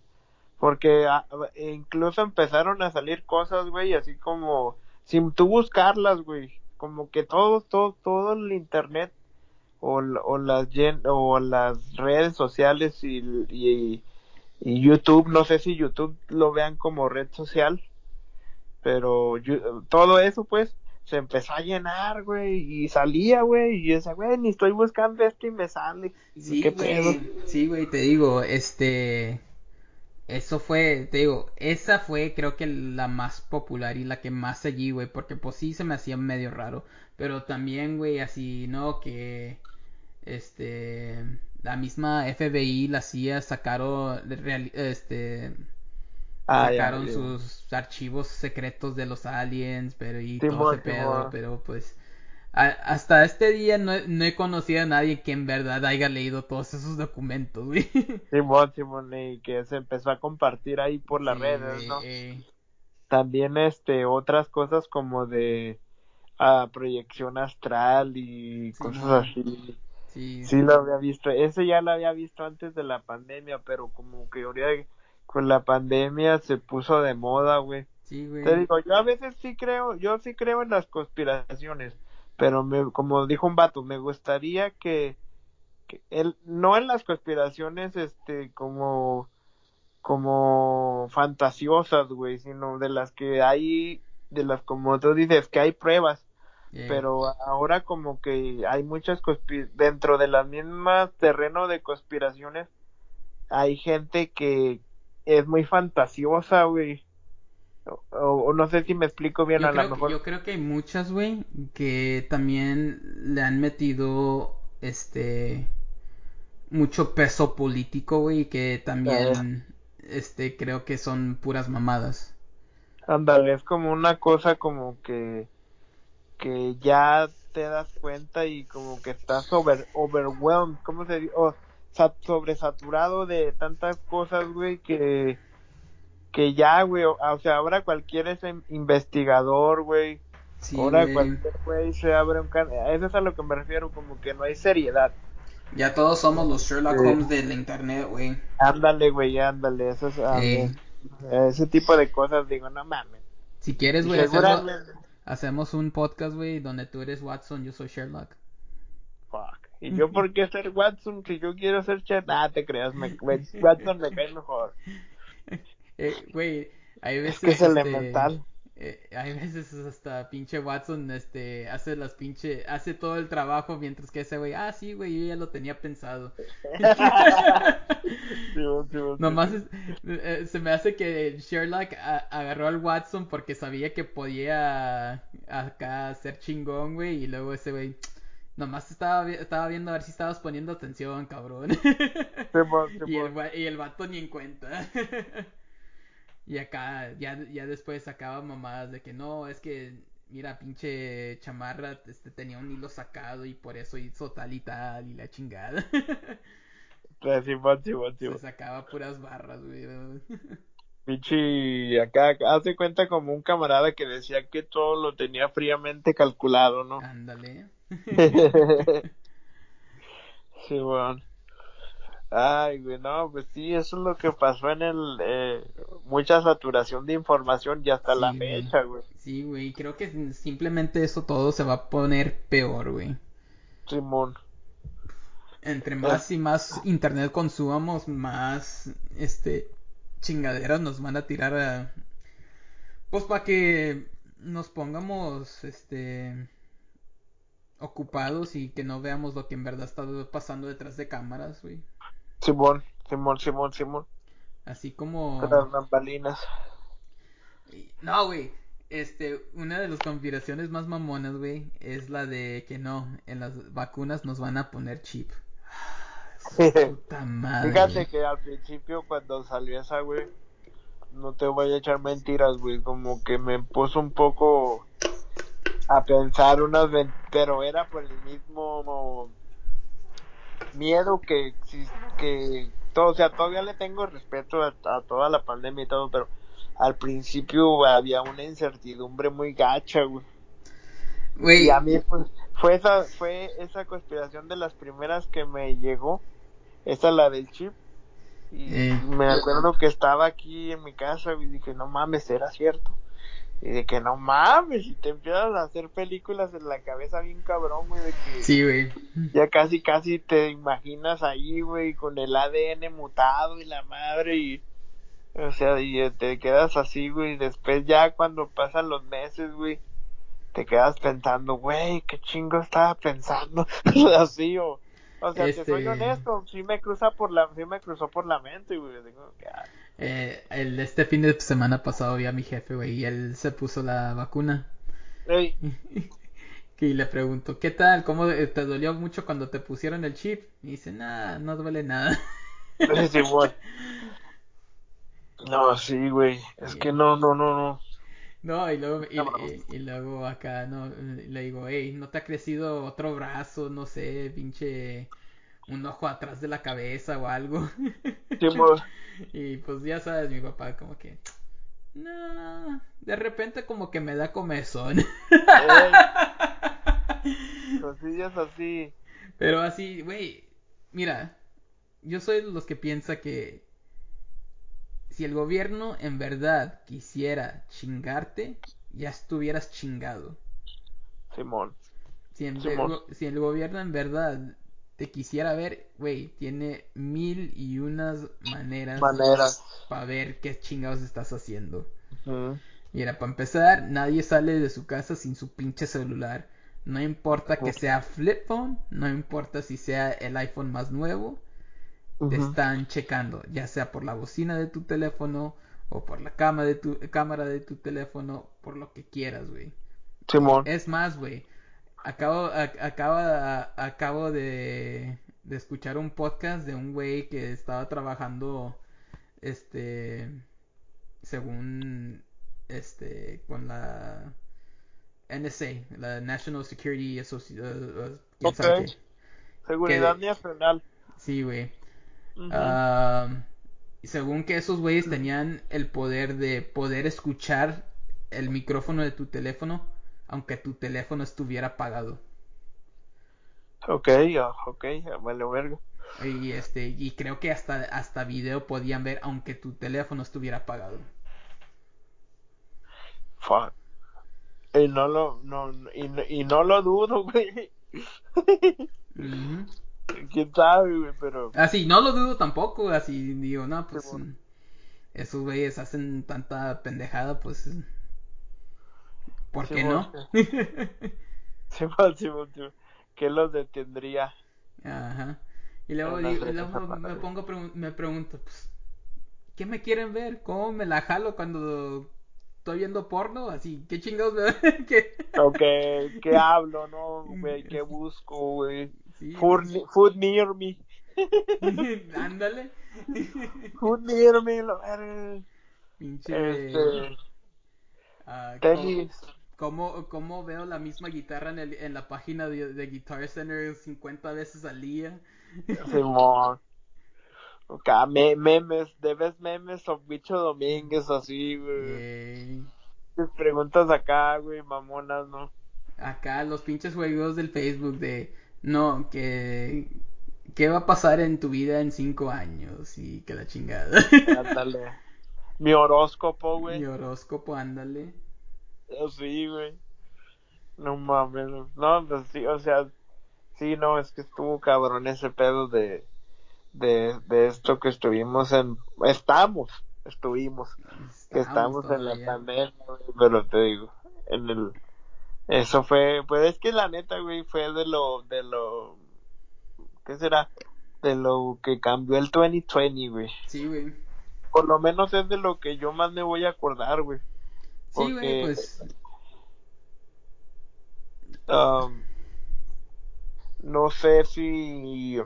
Porque ah, e incluso empezaron a salir cosas, güey, así como, sin tú buscarlas, güey, como que todo, todo, todo el internet o, o las gen- o las redes sociales y, y, y YouTube, no sé si YouTube lo vean como red social, pero yo- todo eso pues se empezó a llenar, güey, y salía, güey, y yo decía, güey, ni estoy buscando esto y me sale, Sí, qué pedo. güey. Sí, güey, te digo, este. Eso fue, te digo, esa fue creo que la más popular y la que más seguí, güey, porque pues sí se me hacía medio raro. Pero también, güey, así, ¿no? Que, este, la misma FBI, la CIA sacaron, este, Ah, sacaron ya. sus archivos secretos de los aliens, pero y todo ese pedo, pero pues a- hasta este día no, he- no he conocido a nadie que en verdad haya leído todos esos documentos, güey. [LAUGHS] Simón, Simón, y que se empezó a compartir ahí por las Sí, redes, ¿no? eh, También, este, otras cosas como de ah, proyección astral y cosas así. Sí, Sí lo había visto, ese ya lo había visto antes de la pandemia, pero como que ahorita con la pandemia se puso de moda, güey. sí, Te güey, digo, yo a veces sí creo, yo sí creo en las conspiraciones, pero me, como dijo un vato, me gustaría que, que él, no en las conspiraciones, este, como como fantasiosas, güey, sino de las que hay, de las como tú dices, que hay pruebas, eh, pero ahora como que hay muchas dentro de las mismas terreno de conspiraciones, hay gente que es muy fantasiosa, güey, o, o no sé si me explico bien, Yo a lo que, mejor, yo creo que hay muchas, güey, que también le han metido, este, mucho peso político, güey, y que también, este, creo que son puras mamadas. ándale, es como una cosa como que que ya te das cuenta y como que estás over, overwhelmed, ¿cómo se dice? O sa- sobresaturado de tantas cosas, güey, que, que ya, güey, o, o sea, ahora cualquiera es in- investigador, güey, Sí, ahora güey, cualquier güey se abre un canal, a eso es a lo que me refiero, como que no hay seriedad. ya todos somos los Sherlock Holmes de la internet, güey. ándale, güey, ándale, eso es, Eh, ese tipo de cosas, digo, no mames. si quieres, güey, hacemos, hacemos un podcast, güey, donde tú eres Watson, yo soy Sherlock. Fuck. ¿Y yo por qué ser Watson si yo quiero ser Chet? Ah, te creas, me, me- Watson me cae mejor. [LAUGHS] Eh, güey, hay Es que veces, es este, elemental. Eh, hay veces [LAUGHS] hasta pinche Watson, este, hace las pinche, hace todo el trabajo mientras que ese güey, ah, sí, güey, yo ya lo tenía pensado. [LAUGHS] Sí, sí, Nomás es- eh, se me hace que Sherlock a- agarró al Watson porque sabía que podía acá ser chingón, güey, y luego ese güey, nomás estaba, estaba viendo a ver si estabas poniendo atención, cabrón. [LAUGHS] Y, el, y el vato ni en cuenta. Y acá, ya, ya después sacaba mamadas de que no, es que, mira, pinche chamarra, este, tenía un hilo sacado y por eso hizo tal y tal y la chingada. Sí, [LAUGHS] Simón, Simón, Se Simón. sacaba puras barras, güey. [LAUGHS] Pichi, acá hace cuenta como un camarada que decía que todo lo tenía fríamente calculado, ¿no? Ándale. [LAUGHS] Simón. Ay, güey, no, pues sí, eso es lo que pasó en el, eh, mucha saturación de información y hasta la güey. fecha, güey. Sí, güey. Creo que simplemente eso todo se va a poner peor, güey. Simón. Entre más y más internet consumamos, más, este, chingaderas nos van a tirar a, Pues para que nos pongamos este ocupados y que no veamos lo que en verdad está pasando detrás de cámaras, güey. Simón, Simón, Simón, Simón. Así como Tras bambalinas. no, güey. Este, una de las conspiraciones más mamonas, güey, es la de que no, en las vacunas nos van a poner chip. Puta madre. Fíjate que al principio cuando salió esa, güey, no te voy a echar mentiras, güey, como que me puso un poco a pensar unas, pero era por el mismo miedo que, que todo, o sea, todavía le tengo respeto a, toda la pandemia y todo, pero al principio había una incertidumbre muy gacha, güey. Y a mí pues, fue esa fue esa conspiración de las primeras que me llegó, esa la del chip. Y eh. me acuerdo que estaba aquí en mi casa y dije, no mames, era cierto. Y de que no mames, y te empiezas a hacer películas en la cabeza bien cabrón, güey, de que... Sí, güey. Ya casi, casi te imaginas ahí, güey, con el ADN mutado y la madre y... O sea, y te quedas así, güey, y después ya cuando pasan los meses, güey, te quedas pensando, güey, qué chingo estaba pensando, [LAUGHS] así, o... O sea, te soy este honesto, sí me cruza por la, sí me cruzó por la mente, güey, digo, que... Eh, el, este fin de semana pasado vi a mi jefe, güey, y él se puso la vacuna. [LAUGHS] y le pregunto, ¿qué tal? ¿Cómo te dolió mucho cuando te pusieron el chip? Y dice, nada, no duele nada. No, sí, güey. Es que no, no, no, no. No, y luego, y, luego acá, no, le digo, hey, ¿no te ha crecido otro brazo? No sé, pinche un ojo atrás de la cabeza o algo. [LAUGHS] y pues ya sabes, mi papá como que... No, de repente como que me da comezón. cosillas [LAUGHS] así. Pero así, güey, mira, yo soy de los que piensa que si el gobierno en verdad quisiera chingarte, ya estuvieras chingado. Simón. Si, si el gobierno en verdad te quisiera ver, güey, tiene mil y unas maneras, para ver qué chingados estás haciendo. Y era para empezar, nadie sale de su casa sin su pinche celular. No importa que sea flip phone, no importa si sea el iPhone más nuevo, te están checando, ya sea por la bocina de tu teléfono o por la cama de tu, cámara de tu teléfono, por lo que quieras, güey. Es más, güey, Acabo, acabo de, de escuchar un podcast de un güey que estaba trabajando, este, según, este, con la NSA, la National Security Association. Uh, Seguridad Nacional. Sí, güey. según que esos güeyes tenían el poder de poder escuchar el micrófono de tu teléfono aunque tu teléfono estuviera apagado. Ok, ok, vale verga. Y este, y creo que hasta, hasta video podían ver aunque tu teléfono estuviera apagado. Fuck. Y no lo, no, y, no lo dudo, güey. Quién sabe, güey, pero. Así, no lo dudo tampoco, así digo, no, pues. Esos güeyes hacen tanta pendejada, pues. ¿Por qué no? Sí, [LAUGHS] sí, ¿Qué los detendría? Ajá. Y luego, me pongo me pregunto, pues, ¿qué me quieren ver? ¿Cómo me la jalo cuando estoy viendo porno? Así, ¿qué chingados me [LAUGHS] ¿Qué? Ok, ¿qué hablo, no, [LAUGHS] güey? ¿Qué busco, güey? food, near me. Ándale. food near me, lo Pinche. Este... Uh, Tenis. ¿Cómo, ¿Cómo, veo la misma guitarra en, el, en la página de, de, Guitar Center 50 veces al día? Simón. Okay, me, memes, debes memes o bicho Domínguez así, güey. preguntas acá, güey, mamonas, ¿no? Acá los pinches juegos del Facebook de, no, que, ¿qué va a pasar en tu vida en cinco años? Y que la chingada. Ándale. Mi horóscopo, güey. Mi horóscopo, ándale. Sí, güey. No mames. No, pues sí, o sea, sí, no, es que estuvo cabrón ese pedo de, de, de esto que estuvimos en, estamos, estuvimos, que estamos en la pandemia, güey, pero te digo, en el, eso fue, pues es que la neta, güey, fue de lo, de lo, ¿qué será? De lo que cambió el 2020, güey. Sí, güey. Por lo menos es de lo que yo más me voy a acordar, güey. Sí, güey, Porque, pues. um, no sé si.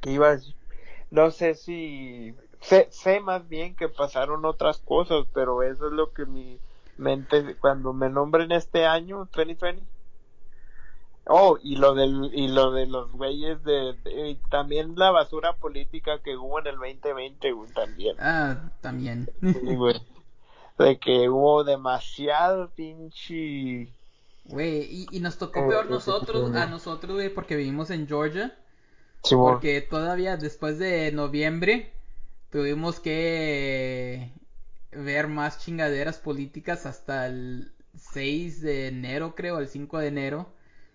¿Qué iba a decir? No sé si. Sé, sé más bien que pasaron otras cosas, pero eso es lo que mi mente. Cuando me nombren este año, 2020. Oh, y lo del, y lo de los güeyes de, de- y también la basura política que hubo en el 2020, güey, también. Ah, también. Sí, güey. [LAUGHS] De que hubo demasiado pinche. Güey, y, y nos tocó eh, peor nosotros, a nosotros, güey, porque vivimos en Georgia. Simón. Porque todavía después de noviembre tuvimos que ver más chingaderas políticas hasta el 6 de enero, creo, el 5 de enero,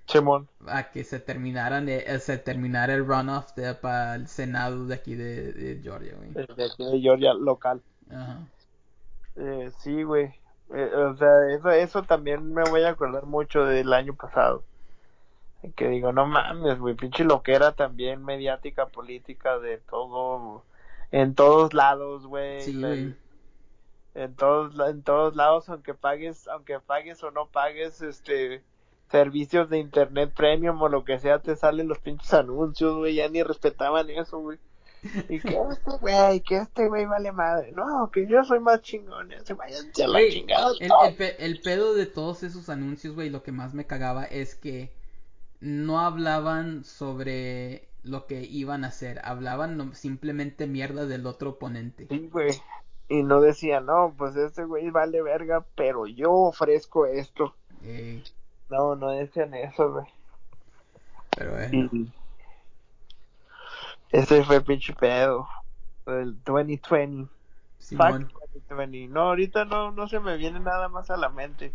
Simón. a que se terminaran eh, se terminara el runoff de, para el Senado de aquí de, de Georgia, güey. De aquí de Georgia, local. Ajá. Eh, sí, güey. Eh, o sea, eso, eso también me voy a acordar mucho del año pasado. Que digo, no mames, güey, pinche loquera también mediática, política, de todo, en todos lados, güey. Sí, güey. en todos, en todos lados, aunque pagues, aunque pagues o no pagues, este, servicios de internet premium o lo que sea, te salen los pinches anuncios, güey, ya ni respetaban eso, güey. Y que este güey, que este güey vale madre. No, que yo soy más chingón. Se váyanse a la chingada. el, todos. el, pe- el pedo de todos esos anuncios, güey, lo que más me cagaba es que no hablaban sobre lo que iban a hacer, hablaban simplemente mierda del otro oponente. Sí, güey. Y no decía, no, pues este güey vale verga, pero yo ofrezco esto. Eh, No, no decían eso, güey. pero bueno, Y ese fue pinche pedo. El 2020. Simón. Fuck 2020. No, ahorita no, no se me viene nada más a la mente.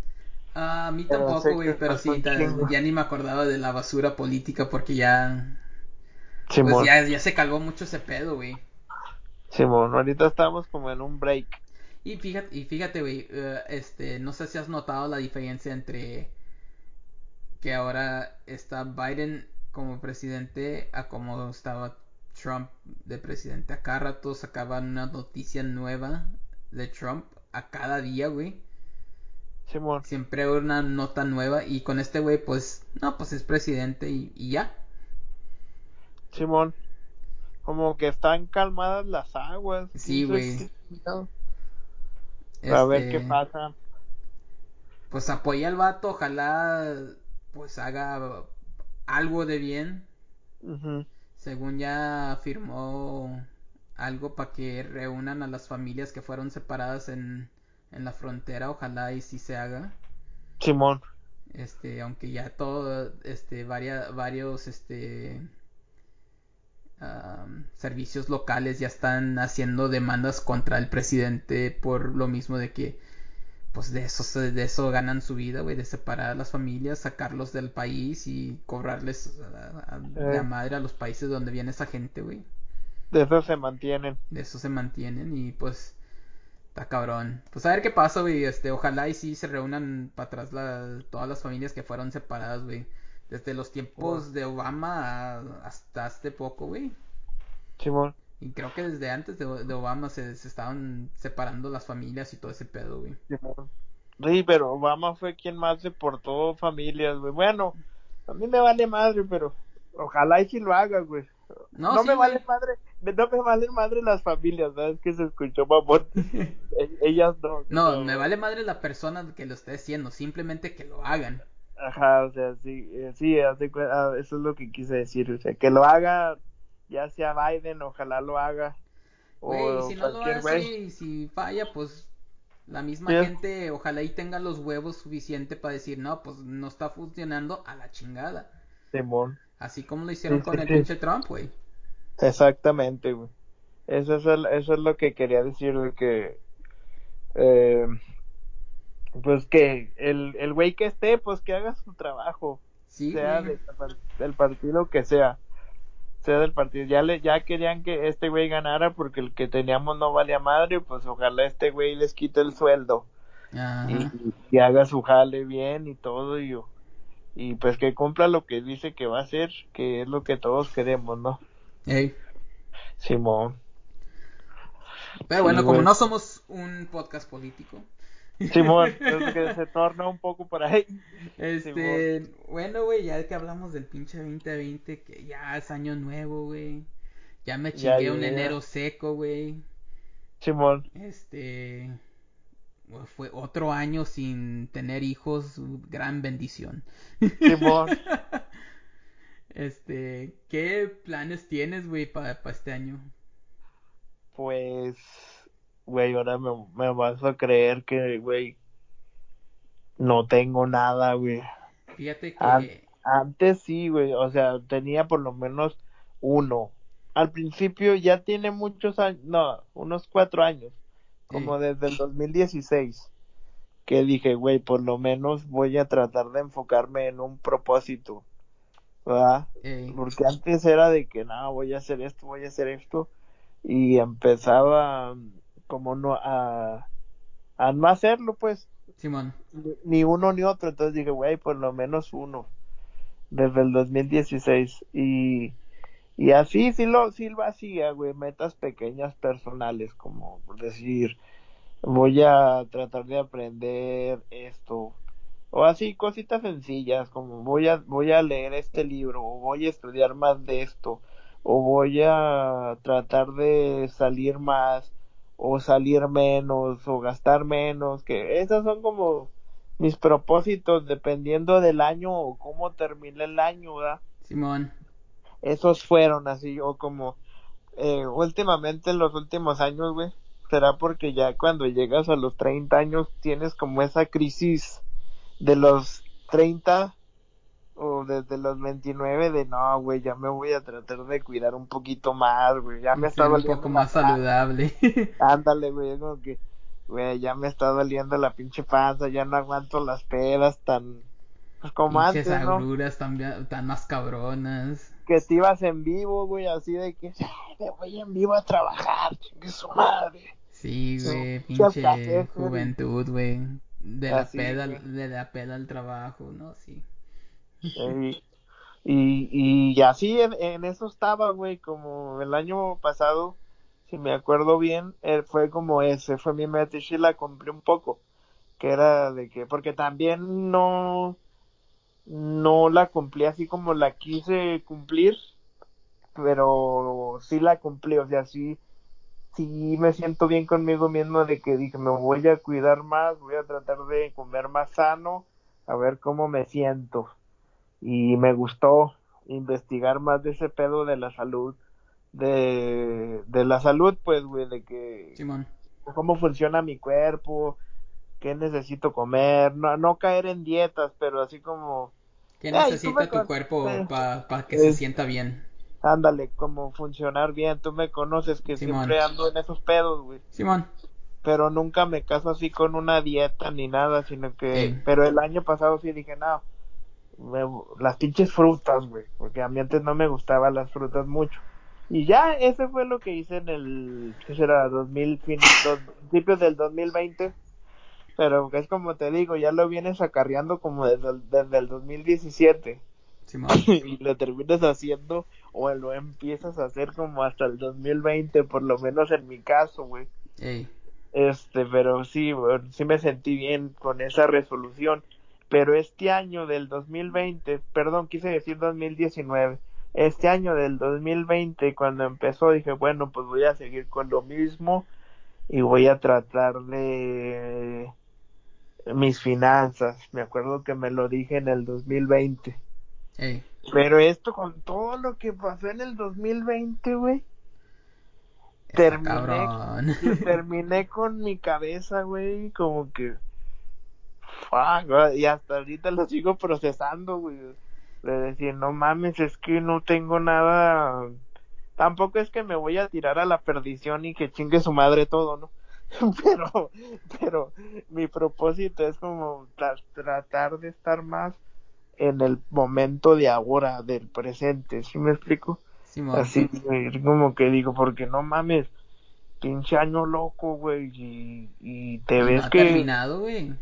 Ah, a mí Pero tampoco, güey, pero sí, ya ni me acordaba de la basura política porque ya, pues Simón. ya, ya se calvó mucho ese pedo, güey. Simón, ahorita estamos como en un break. Y fíjate, y fíjate, güey, eh, este, no sé si has notado la diferencia entre que ahora está Biden como presidente a como estaba Trump de presidente. A cada rato sacaban una noticia nueva de Trump a cada día, güey. Simón. Siempre una nota nueva y con este güey, pues, no, pues es presidente y, y ya. Simón. Como que están calmadas las aguas. Sí, güey. chingado. A ver qué Este, pasa. Pues apoya al vato, ojalá pues haga algo de bien. Ujú. Según ya firmó algo para que reúnan a las familias que fueron separadas en, en la frontera, ojalá y sí se haga. Simón. Este, aunque ya todo, este, varia- varios, este, servicios locales ya están haciendo demandas contra el presidente por lo mismo de que, pues de eso, se- de eso ganan su vida, güey, de separar a las familias, sacarlos del país y cobrarles a, a- la Eh. madre a los países donde viene esa gente, güey. De eso se mantienen. De eso se mantienen y pues está cabrón. Pues a ver qué pasa, güey. Este, ojalá y sí se reúnan para atrás la- todas las familias que fueron separadas, güey. Desde los tiempos de Obama a- hasta hace poco, güey. Simón. Y creo que desde antes de, de Obama se, se estaban separando las familias y todo ese pedo, güey. Sí, pero Obama fue quien más deportó familias, güey. Bueno, a mí me vale madre, pero ojalá y si lo haga, güey. No, No, sí, me güey. vale madre, no me valen madre las familias, ¿sabes? Que se escuchó mamón. [LAUGHS] E- Ellas no. No, no. me vale madre la persona que lo esté haciendo, simplemente que lo hagan. Ajá, o sea, sí, eh, sí, ah, eso es lo que quise decir, o sea, que lo haga, ya sea Biden, ojalá lo haga, Güey, o si no lo hace y si falla, pues la misma Sí. gente ojalá y tenga los huevos suficiente para decir, no, pues no está funcionando a la chingada. Simón. Así como lo hicieron Sí, con sí, el pinche Trump, güey. Exactamente, güey. Eso es, el- eso es lo que quería decir, de que, eh, pues que el, el güey que esté, pues que haga su trabajo, Sí, sea de- del partido que sea, sea del partido. Ya le, ya querían que este güey ganara porque el que teníamos no valía madre, pues ojalá este güey les quite el sueldo y, y haga su jale bien y todo y, y pues que cumpla lo que dice que va a hacer, que es lo que todos queremos, ¿no? Ey. Simón. Pero Sí, bueno, como no somos un podcast político, Simón, [LAUGHS] es que se torna un poco por ahí. Este, bueno, güey, ya que hablamos del pinche 2020, que ya es año nuevo, güey. Ya me chingué un enero seco, güey. Simón. Este, fue otro año sin tener hijos, gran bendición. Simón. [LAUGHS] este, ¿qué planes tienes, güey, para este año? Pues, güey, ahora me, me vas a creer que, güey, no tengo nada, güey. Fíjate que... antes sí, güey, o sea, tenía por lo menos uno. Al principio ya tiene muchos años, no, unos cuatro años, como desde el 2016, que dije, güey, por lo menos voy a tratar de enfocarme en un propósito, ¿verdad? Porque antes era de que, no, voy a hacer esto, voy a hacer esto, y empezaba como no a, a no hacerlo, pues. Simón. Ni uno ni otro, entonces dije, güey, por lo menos uno. Desde el 2016. Y, y así sí lo, sí lo hacía, güey, metas pequeñas personales, como decir, voy a tratar de aprender esto. O así, cositas sencillas, como voy a, voy a leer este libro, o voy a estudiar más de esto, o voy a tratar de salir más, o salir menos o gastar menos, que esos son como mis propósitos dependiendo del año o cómo termine el año, ¿verdad? Simón. Esos fueron así, o como eh, últimamente en los últimos años, güey, será porque ya cuando llegas a los 30 años tienes como esa crisis de los 30 o desde los 29 de no, güey, ya me voy a tratar de cuidar un poquito más, güey, ya me está doliendo. Un poco más saludable. [LAUGHS] Ándale, güey, como que, güey, ya me está doliendo la pinche panza, ya no aguanto las pedas tan, pues como Pinches antes, agruras tan, tan más cabronas. Que te ibas en vivo, güey, así de que, me voy en vivo a trabajar, chingue su madre. Sí, güey, pinche juventud, güey. De la peda, de la peda al trabajo, ¿no? Sí. Y, y, así en, eso estaba, güey, como el año pasado, si me acuerdo bien, eh, fue como ese, fue mi meta y la cumplí un poco, que era de que, porque también no, no la cumplí así como la quise cumplir, pero sí la cumplí, o sea, sí, sí me siento bien conmigo mismo de que dije, me voy a cuidar más, voy a tratar de comer más sano, a ver cómo me siento y me gustó investigar más de ese pedo de la salud, de, de la salud, pues, güey, de que Simón. cómo funciona mi cuerpo, qué necesito comer, no, no caer en dietas, pero así como... ¿Qué necesita tu cuerpo para que se sienta bien? Ándale, como funcionar bien, tú me conoces que siempre ando en esos pedos, güey. Simón. Pero nunca me caso así con una dieta ni nada, sino que... Pero el año pasado sí dije, no, las pinches frutas, güey, porque a mí antes no me gustaban las frutas mucho. Y ya, ese fue lo que hice en el, ¿qué será? 2000, fin, principios del 2020. Pero es como te digo, ya lo vienes acarreando como desde el, desde el 2017. [LAUGHS] y lo terminas haciendo o lo empiezas a hacer como hasta el 2020, por lo menos en mi caso, güey. Este, pero sí, sí me sentí bien con esa resolución pero este año del 2020, perdón, quise decir 2019, este año del 2020 cuando empezó dije, bueno, pues voy a seguir con lo mismo y voy a tratar de mis finanzas. Me acuerdo que me lo dije en el 2020. Pero esto con todo lo que pasó en el 2020, güey. Terminé, [LAUGHS] terminé con mi cabeza, güey, como que y hasta ahorita lo sigo procesando, güey. De decir, no mames, es que no tengo nada. Tampoco es que me voy a tirar a la perdición y que chingue su madre todo, ¿no? [LAUGHS] pero, pero mi propósito es como tratar de estar más en el momento de ahora, del presente, ¿sí me explico? Así, como que digo, porque no mames, pinche año loco, güey, y, y te ves no ha que... terminado, güey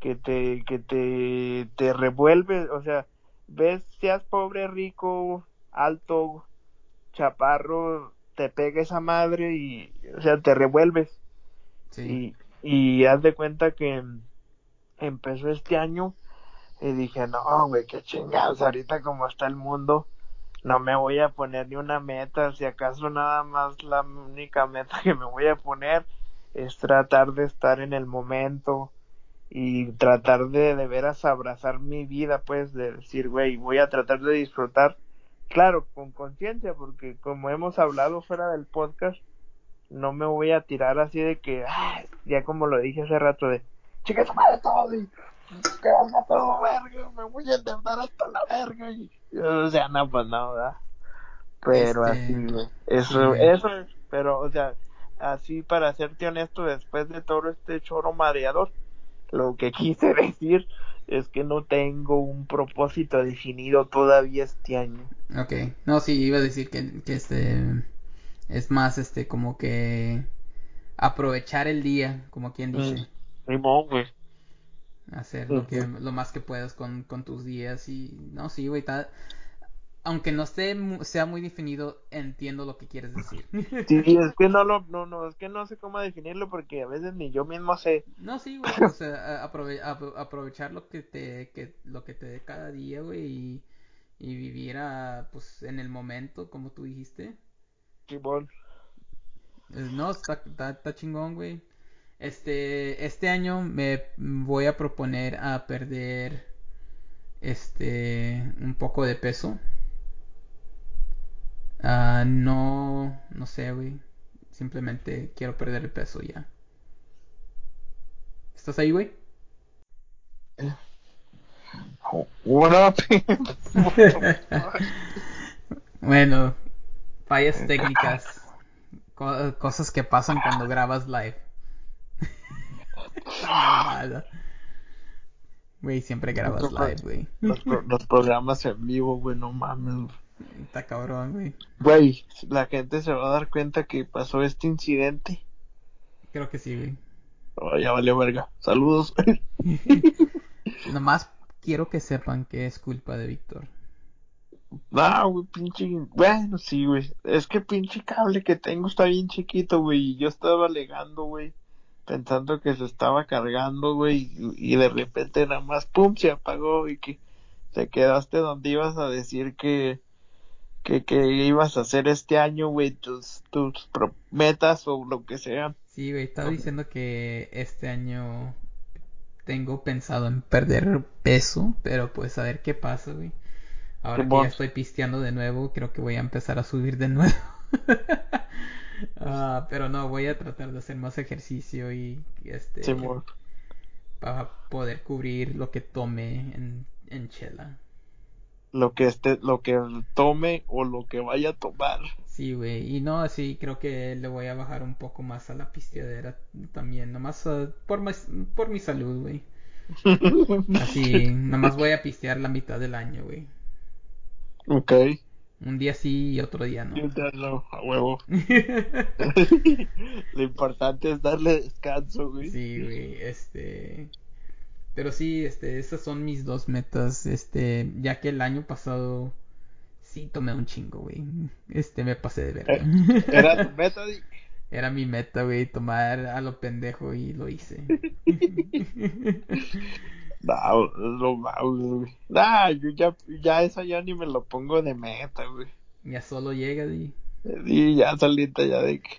que te, que te, te revuelve, o sea, ves, seas pobre, rico, alto, chaparro, te pega esa madre y, o sea, te revuelves. Sí. Y haz de cuenta que empezó este año y dije, no, güey, qué chingados, ahorita como está el mundo, no me voy a poner ni una meta, si acaso nada más la única meta [LAUGHS] que me voy a poner es tratar de estar en el momento y tratar de de veras abrazar mi vida, pues, de decir, güey, voy a tratar de disfrutar, claro, con conciencia, porque como hemos hablado fuera del podcast, no me voy a tirar así de que, ah, ya como lo dije hace rato, de, chicas, madre todo y que valga todo verga, me voy a endeudar hasta la verga y, o sea, no, pues no, ¿verdad? Pero Este, así, güey, sí, eso, güey. eso es, pero, o sea, así para serte honesto, después de todo este choro mareador, lo que [LAUGHS] quise decir es que no tengo un propósito definido todavía este año. Ok, no, sí, iba a decir que, que este es más este como que aprovechar el día, como quien dice, Mm, güey. hacer lo que lo más que puedas con, con tus días y no, sí, güey, ta- aunque no esté sea muy definido, entiendo lo que quieres decir. [LAUGHS] [LAUGHS] Sí, es que no lo, no, no, es que no sé cómo definirlo porque a veces ni yo mismo sé. No, sí, güey, a- aprove- apro- aprovechar lo que te que lo que te dé cada día, güey, y, y vivir a, pues en el momento, como tú dijiste. Simón. Eh, No, está, está, está chingón, güey. Este, este año me voy a proponer a perder este un poco de peso. Ah, no, no sé, güey. Simplemente quiero perder el peso ya. ¿Estás ahí, güey? [LAUGHS] What [LAUGHS] up? Bueno, fallas técnicas, co- cosas que pasan cuando grabas live. [LAUGHS] Güey, siempre grabas live, güey. los, pro- los programas en vivo, güey, no mames. Está cabrón, güey. Güey, la gente se va a dar cuenta que pasó este incidente. Creo que sí, güey. Oh, ya valió verga. Saludos. [LAUGHS] [LAUGHS] Nomás quiero que sepan que es culpa de Víctor. Ah, güey, pinche. Bueno, sí, güey. Es que pinche cable que tengo está bien chiquito, güey. Y yo estaba alegando, güey. Pensando que se estaba cargando, güey. Y, y de repente nada más, pum, se apagó. Y que te quedaste donde ibas a decir que. Que, que ibas a hacer este año, güey. Tus, tus metas o lo que sea. Sí, güey, estaba diciendo que este año tengo pensado en perder peso, pero pues a ver qué pasa, güey. Ahora que ya estoy pisteando de nuevo, creo que voy a empezar a subir de nuevo. [LAUGHS] Ah, pero no, voy a tratar de hacer más ejercicio y este Simón. para poder cubrir lo que tome en, en chela. Lo que esté, lo que tome o lo que vaya a tomar. Sí, güey, y no, sí, creo que le voy a bajar un poco más a la pisteadera también, nomás ah, por, mi- por mi salud, güey. [LAUGHS] Así, nomás voy a pistear la mitad del año, güey. ok. Un día sí y otro día no. No, a huevo. [LAUGHS] [LAUGHS] Lo importante es darle descanso, güey. Sí, güey, este... Pero sí, este, esas son mis dos metas, este, ya que el año pasado sí tomé un chingo, güey. Este, me pasé de verga. Eh, Era tu [LAUGHS] meta, di- Era mi meta, güey, tomar a lo pendejo y lo hice. [LAUGHS] [LAUGHS] No, no mames, güey. Nah, yo ya, ya esa ya ni me lo pongo de meta, güey. Ya solo llega, di. Y ya solita ya de que.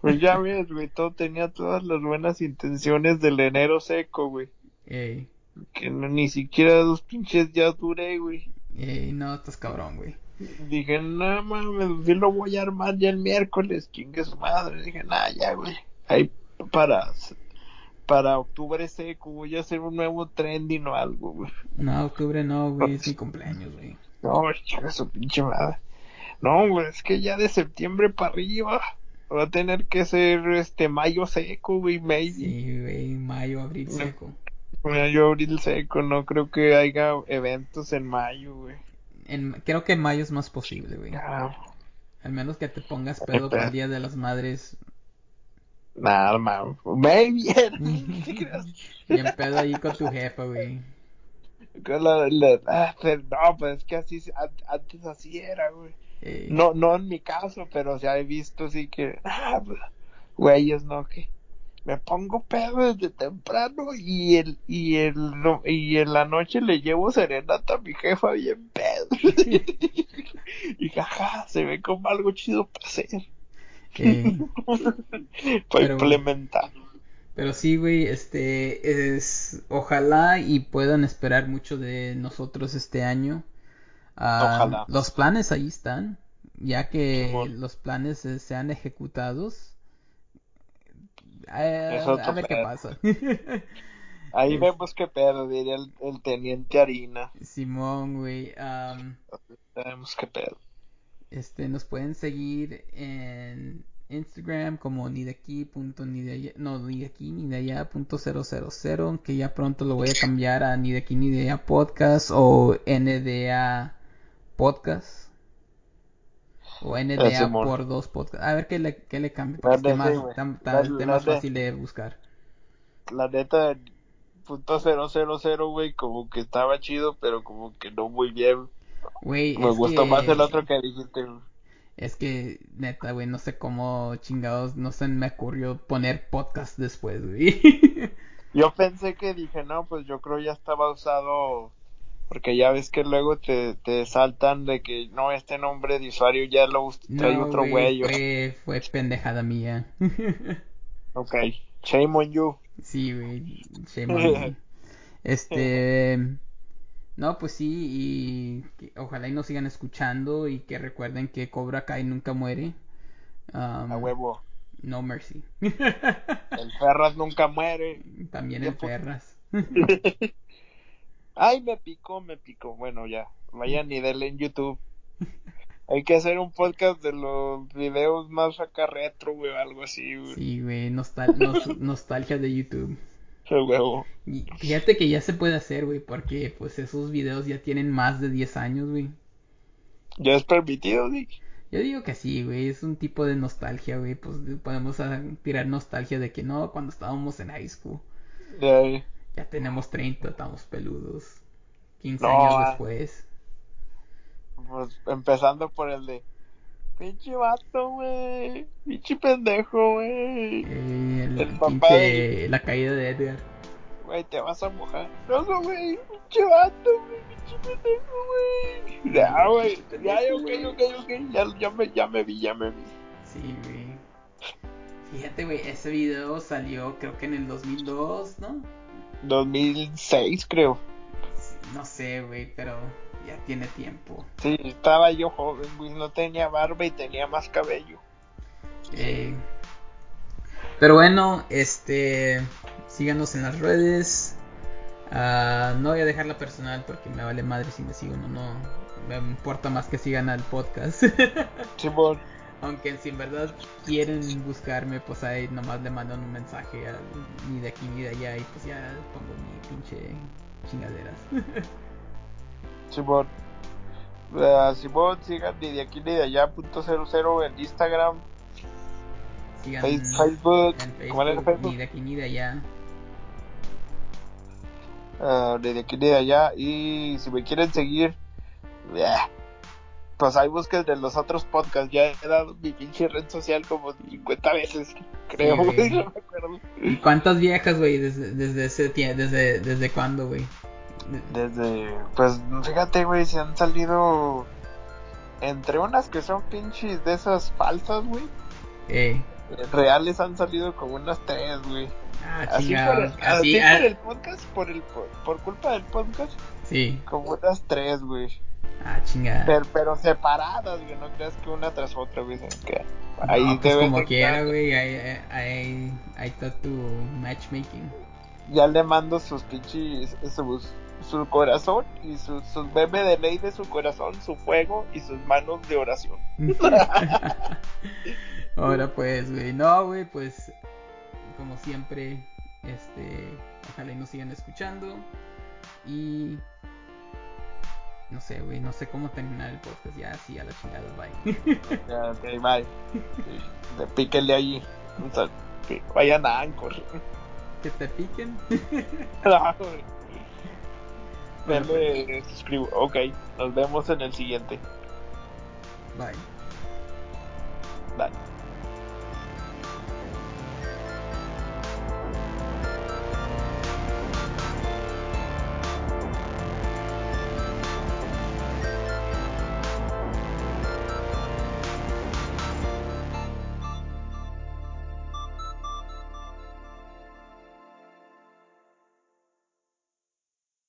Pues ya ves, güey, todo tenía todas las buenas intenciones del enero seco, güey. Ey, Que no, ni siquiera dos pinches ya duré, güey. ey, no, estás cabrón, güey. Dije, no mames, sí lo voy a armar ya el miércoles, chingue su madre. Dije, nah, ya, güey. Ahí para, para octubre seco voy a hacer un nuevo trending o algo, güey. No, octubre no, güey, es mi [LAUGHS] cumpleaños, güey. No, chica, su pinche madre. No, güey, es que ya de septiembre para arriba va a tener que ser este mayo seco, güey, maybe. Sí, güey, mayo, abril No. Seco. Mayo, abril seco, no creo que haya eventos en mayo, güey. En, creo que en mayo es más posible, güey. Ah, Al menos que te pongas pedo para el Día de las Madres. nada. [LAUGHS] ¿Qué crees? Bien pedo ahí con tu jefa, güey. Con la- la- ah, pero no, pues es que así, an- antes así era, güey. Ey, No, no en mi caso, pero o sea, he visto así que, ah, pues, güeyes, no, que me pongo pedo desde temprano y el, y el, no, y en la noche le llevo serenata a mi jefa bien pedo. [LAUGHS] y jaja, se ve como algo chido para hacer. Eh, [LAUGHS] para Pero- implementar. pero sí, güey, este es ojalá y puedan esperar mucho de nosotros este año. Ah, Ojalá. Los planes ahí están, ya que Simón. los planes eh, sean ejecutados. Eh, a ver qué pasa. [LAUGHS] Ahí Es- vemos qué pedo, diría el, el teniente Harina. Simón, güey. am, Vemos qué pedo. Este, nos pueden seguir en Instagram como ni de aquí punto ni de allá, no, ni de aquí ni de allá punto cero cero cero, que ya pronto lo voy a cambiar a ni de aquí ni de allá podcast o NDA podcast o NDA por dos podcast. A ver qué le, qué le cambio, La para que esté más, tan- la más fácil de buscar. La neta, punto cero cero cero, güey, como que estaba chido, pero como que no muy bien. Güey, Me gustó que- más el otro que dijiste. Es que, neta, güey, no sé cómo chingados, no se me ocurrió poner podcast después, güey. [LAUGHS] Yo pensé que dije, no, pues yo creo ya estaba usado, porque ya ves que luego te, te saltan de que, no, este nombre de usuario ya lo trae No, otro güey, fue, fue pendejada mía. [LAUGHS] Ok, shame on you. Sí, güey, shame on me. [LAUGHS] Este, no, pues sí, y ojalá y nos sigan escuchando y que recuerden que Cobra Kai nunca muere. Um, A huevo. No mercy. [LAUGHS] El Ferras nunca muere. También pues. perras. Ay, me picó, me picó. Bueno, ya. Vayan y denle en YouTube. [LAUGHS] Hay que hacer un podcast de los videos más acá retro, güey, algo así, güey. Sí, güey, nostal- nos- nostalgia de YouTube. [LAUGHS] A huevo. Y fíjate que ya se puede hacer, güey, porque pues esos videos ya tienen más de 10 años, güey. ¿Ya es permitido, sí? Yo digo que sí, güey, es un tipo de nostalgia, güey, pues podemos ah, tirar nostalgia de que no, cuando estábamos en high school, Ya, ya tenemos 30, estamos peludos. 15 No, años ah. después. Pues empezando por el de. Pinche vato, güey. Pinche pendejo, güey. Eh, el, El papá de- la caída de Edgar. Güey, te vas a mojar. No, no, güey. Pinche vato, güey. Pinche pendejo, güey. Ya, güey. Ya, ok, ok, ok. Ya, ya, me, ya me vi, ya me vi. Sí, güey. Fíjate, güey, ese video salió creo que en el 2002, ¿no? 2006, creo. No sé, güey, pero ya tiene tiempo. Sí, estaba yo joven, güey. No tenía barba y tenía más cabello. Eh, pero bueno, este, síganos en las redes. Ah, no voy a dejar la personal porque me vale madre si me siguen o no. Me importa más que sigan al podcast. [LAUGHS] Simón. Aunque si en verdad quieren buscarme, pues ahí nomás le mandan un mensaje al, ni de aquí ni de allá y pues ya pongo mi pinche chingaderas. [LAUGHS] Simón. Uh, Simón, sigan ni de aquí ni de allá, punto cero cero en Instagram, Sigan Face- Facebook, en ¿cómo era el Facebook, ni de aquí ni de allá. uh, ni de aquí ni de allá. Y si me quieren seguir, yeah, pues ahí busquen de los otros podcasts. Ya he dado mi pinche red social como 50 veces, creo, Sí, güey. no me acuerdo. ¿Y cuántas viejas, güey, desde, desde ese tiempo, desde, desde cuándo, güey? Desde, pues fíjate, güey, se han salido entre unas que son pinches de esas falsas, güey. Eh, Reales han salido como unas tres, güey. ah, Así, por el, Así, así ah, por el podcast, por, el, por, por culpa del podcast, sí. como unas tres, güey. Ah, chingada. Pero, pero separadas, güey, no creas que una tras otra, güey. que ahí no, pues como quiera, güey, ahí, ahí, ahí está tu matchmaking. Ya le mando sus pinches, sus, su corazón y sus, sus bebé de ley de su corazón, su fuego y sus manos de oración. [LAUGHS] Ahora pues, güey, no, güey, pues como siempre, este, ojalá y nos sigan escuchando y no sé, güey, no sé cómo terminar el podcast ya, así a la chingada, bye. [LAUGHS] Ya, ok, bye. Sí, de píquenle allí. O sea, que vayan a Anchor. que te piquen. [LAUGHS] Denle suscribo. Ok, nos vemos en el siguiente. Bye. Bye.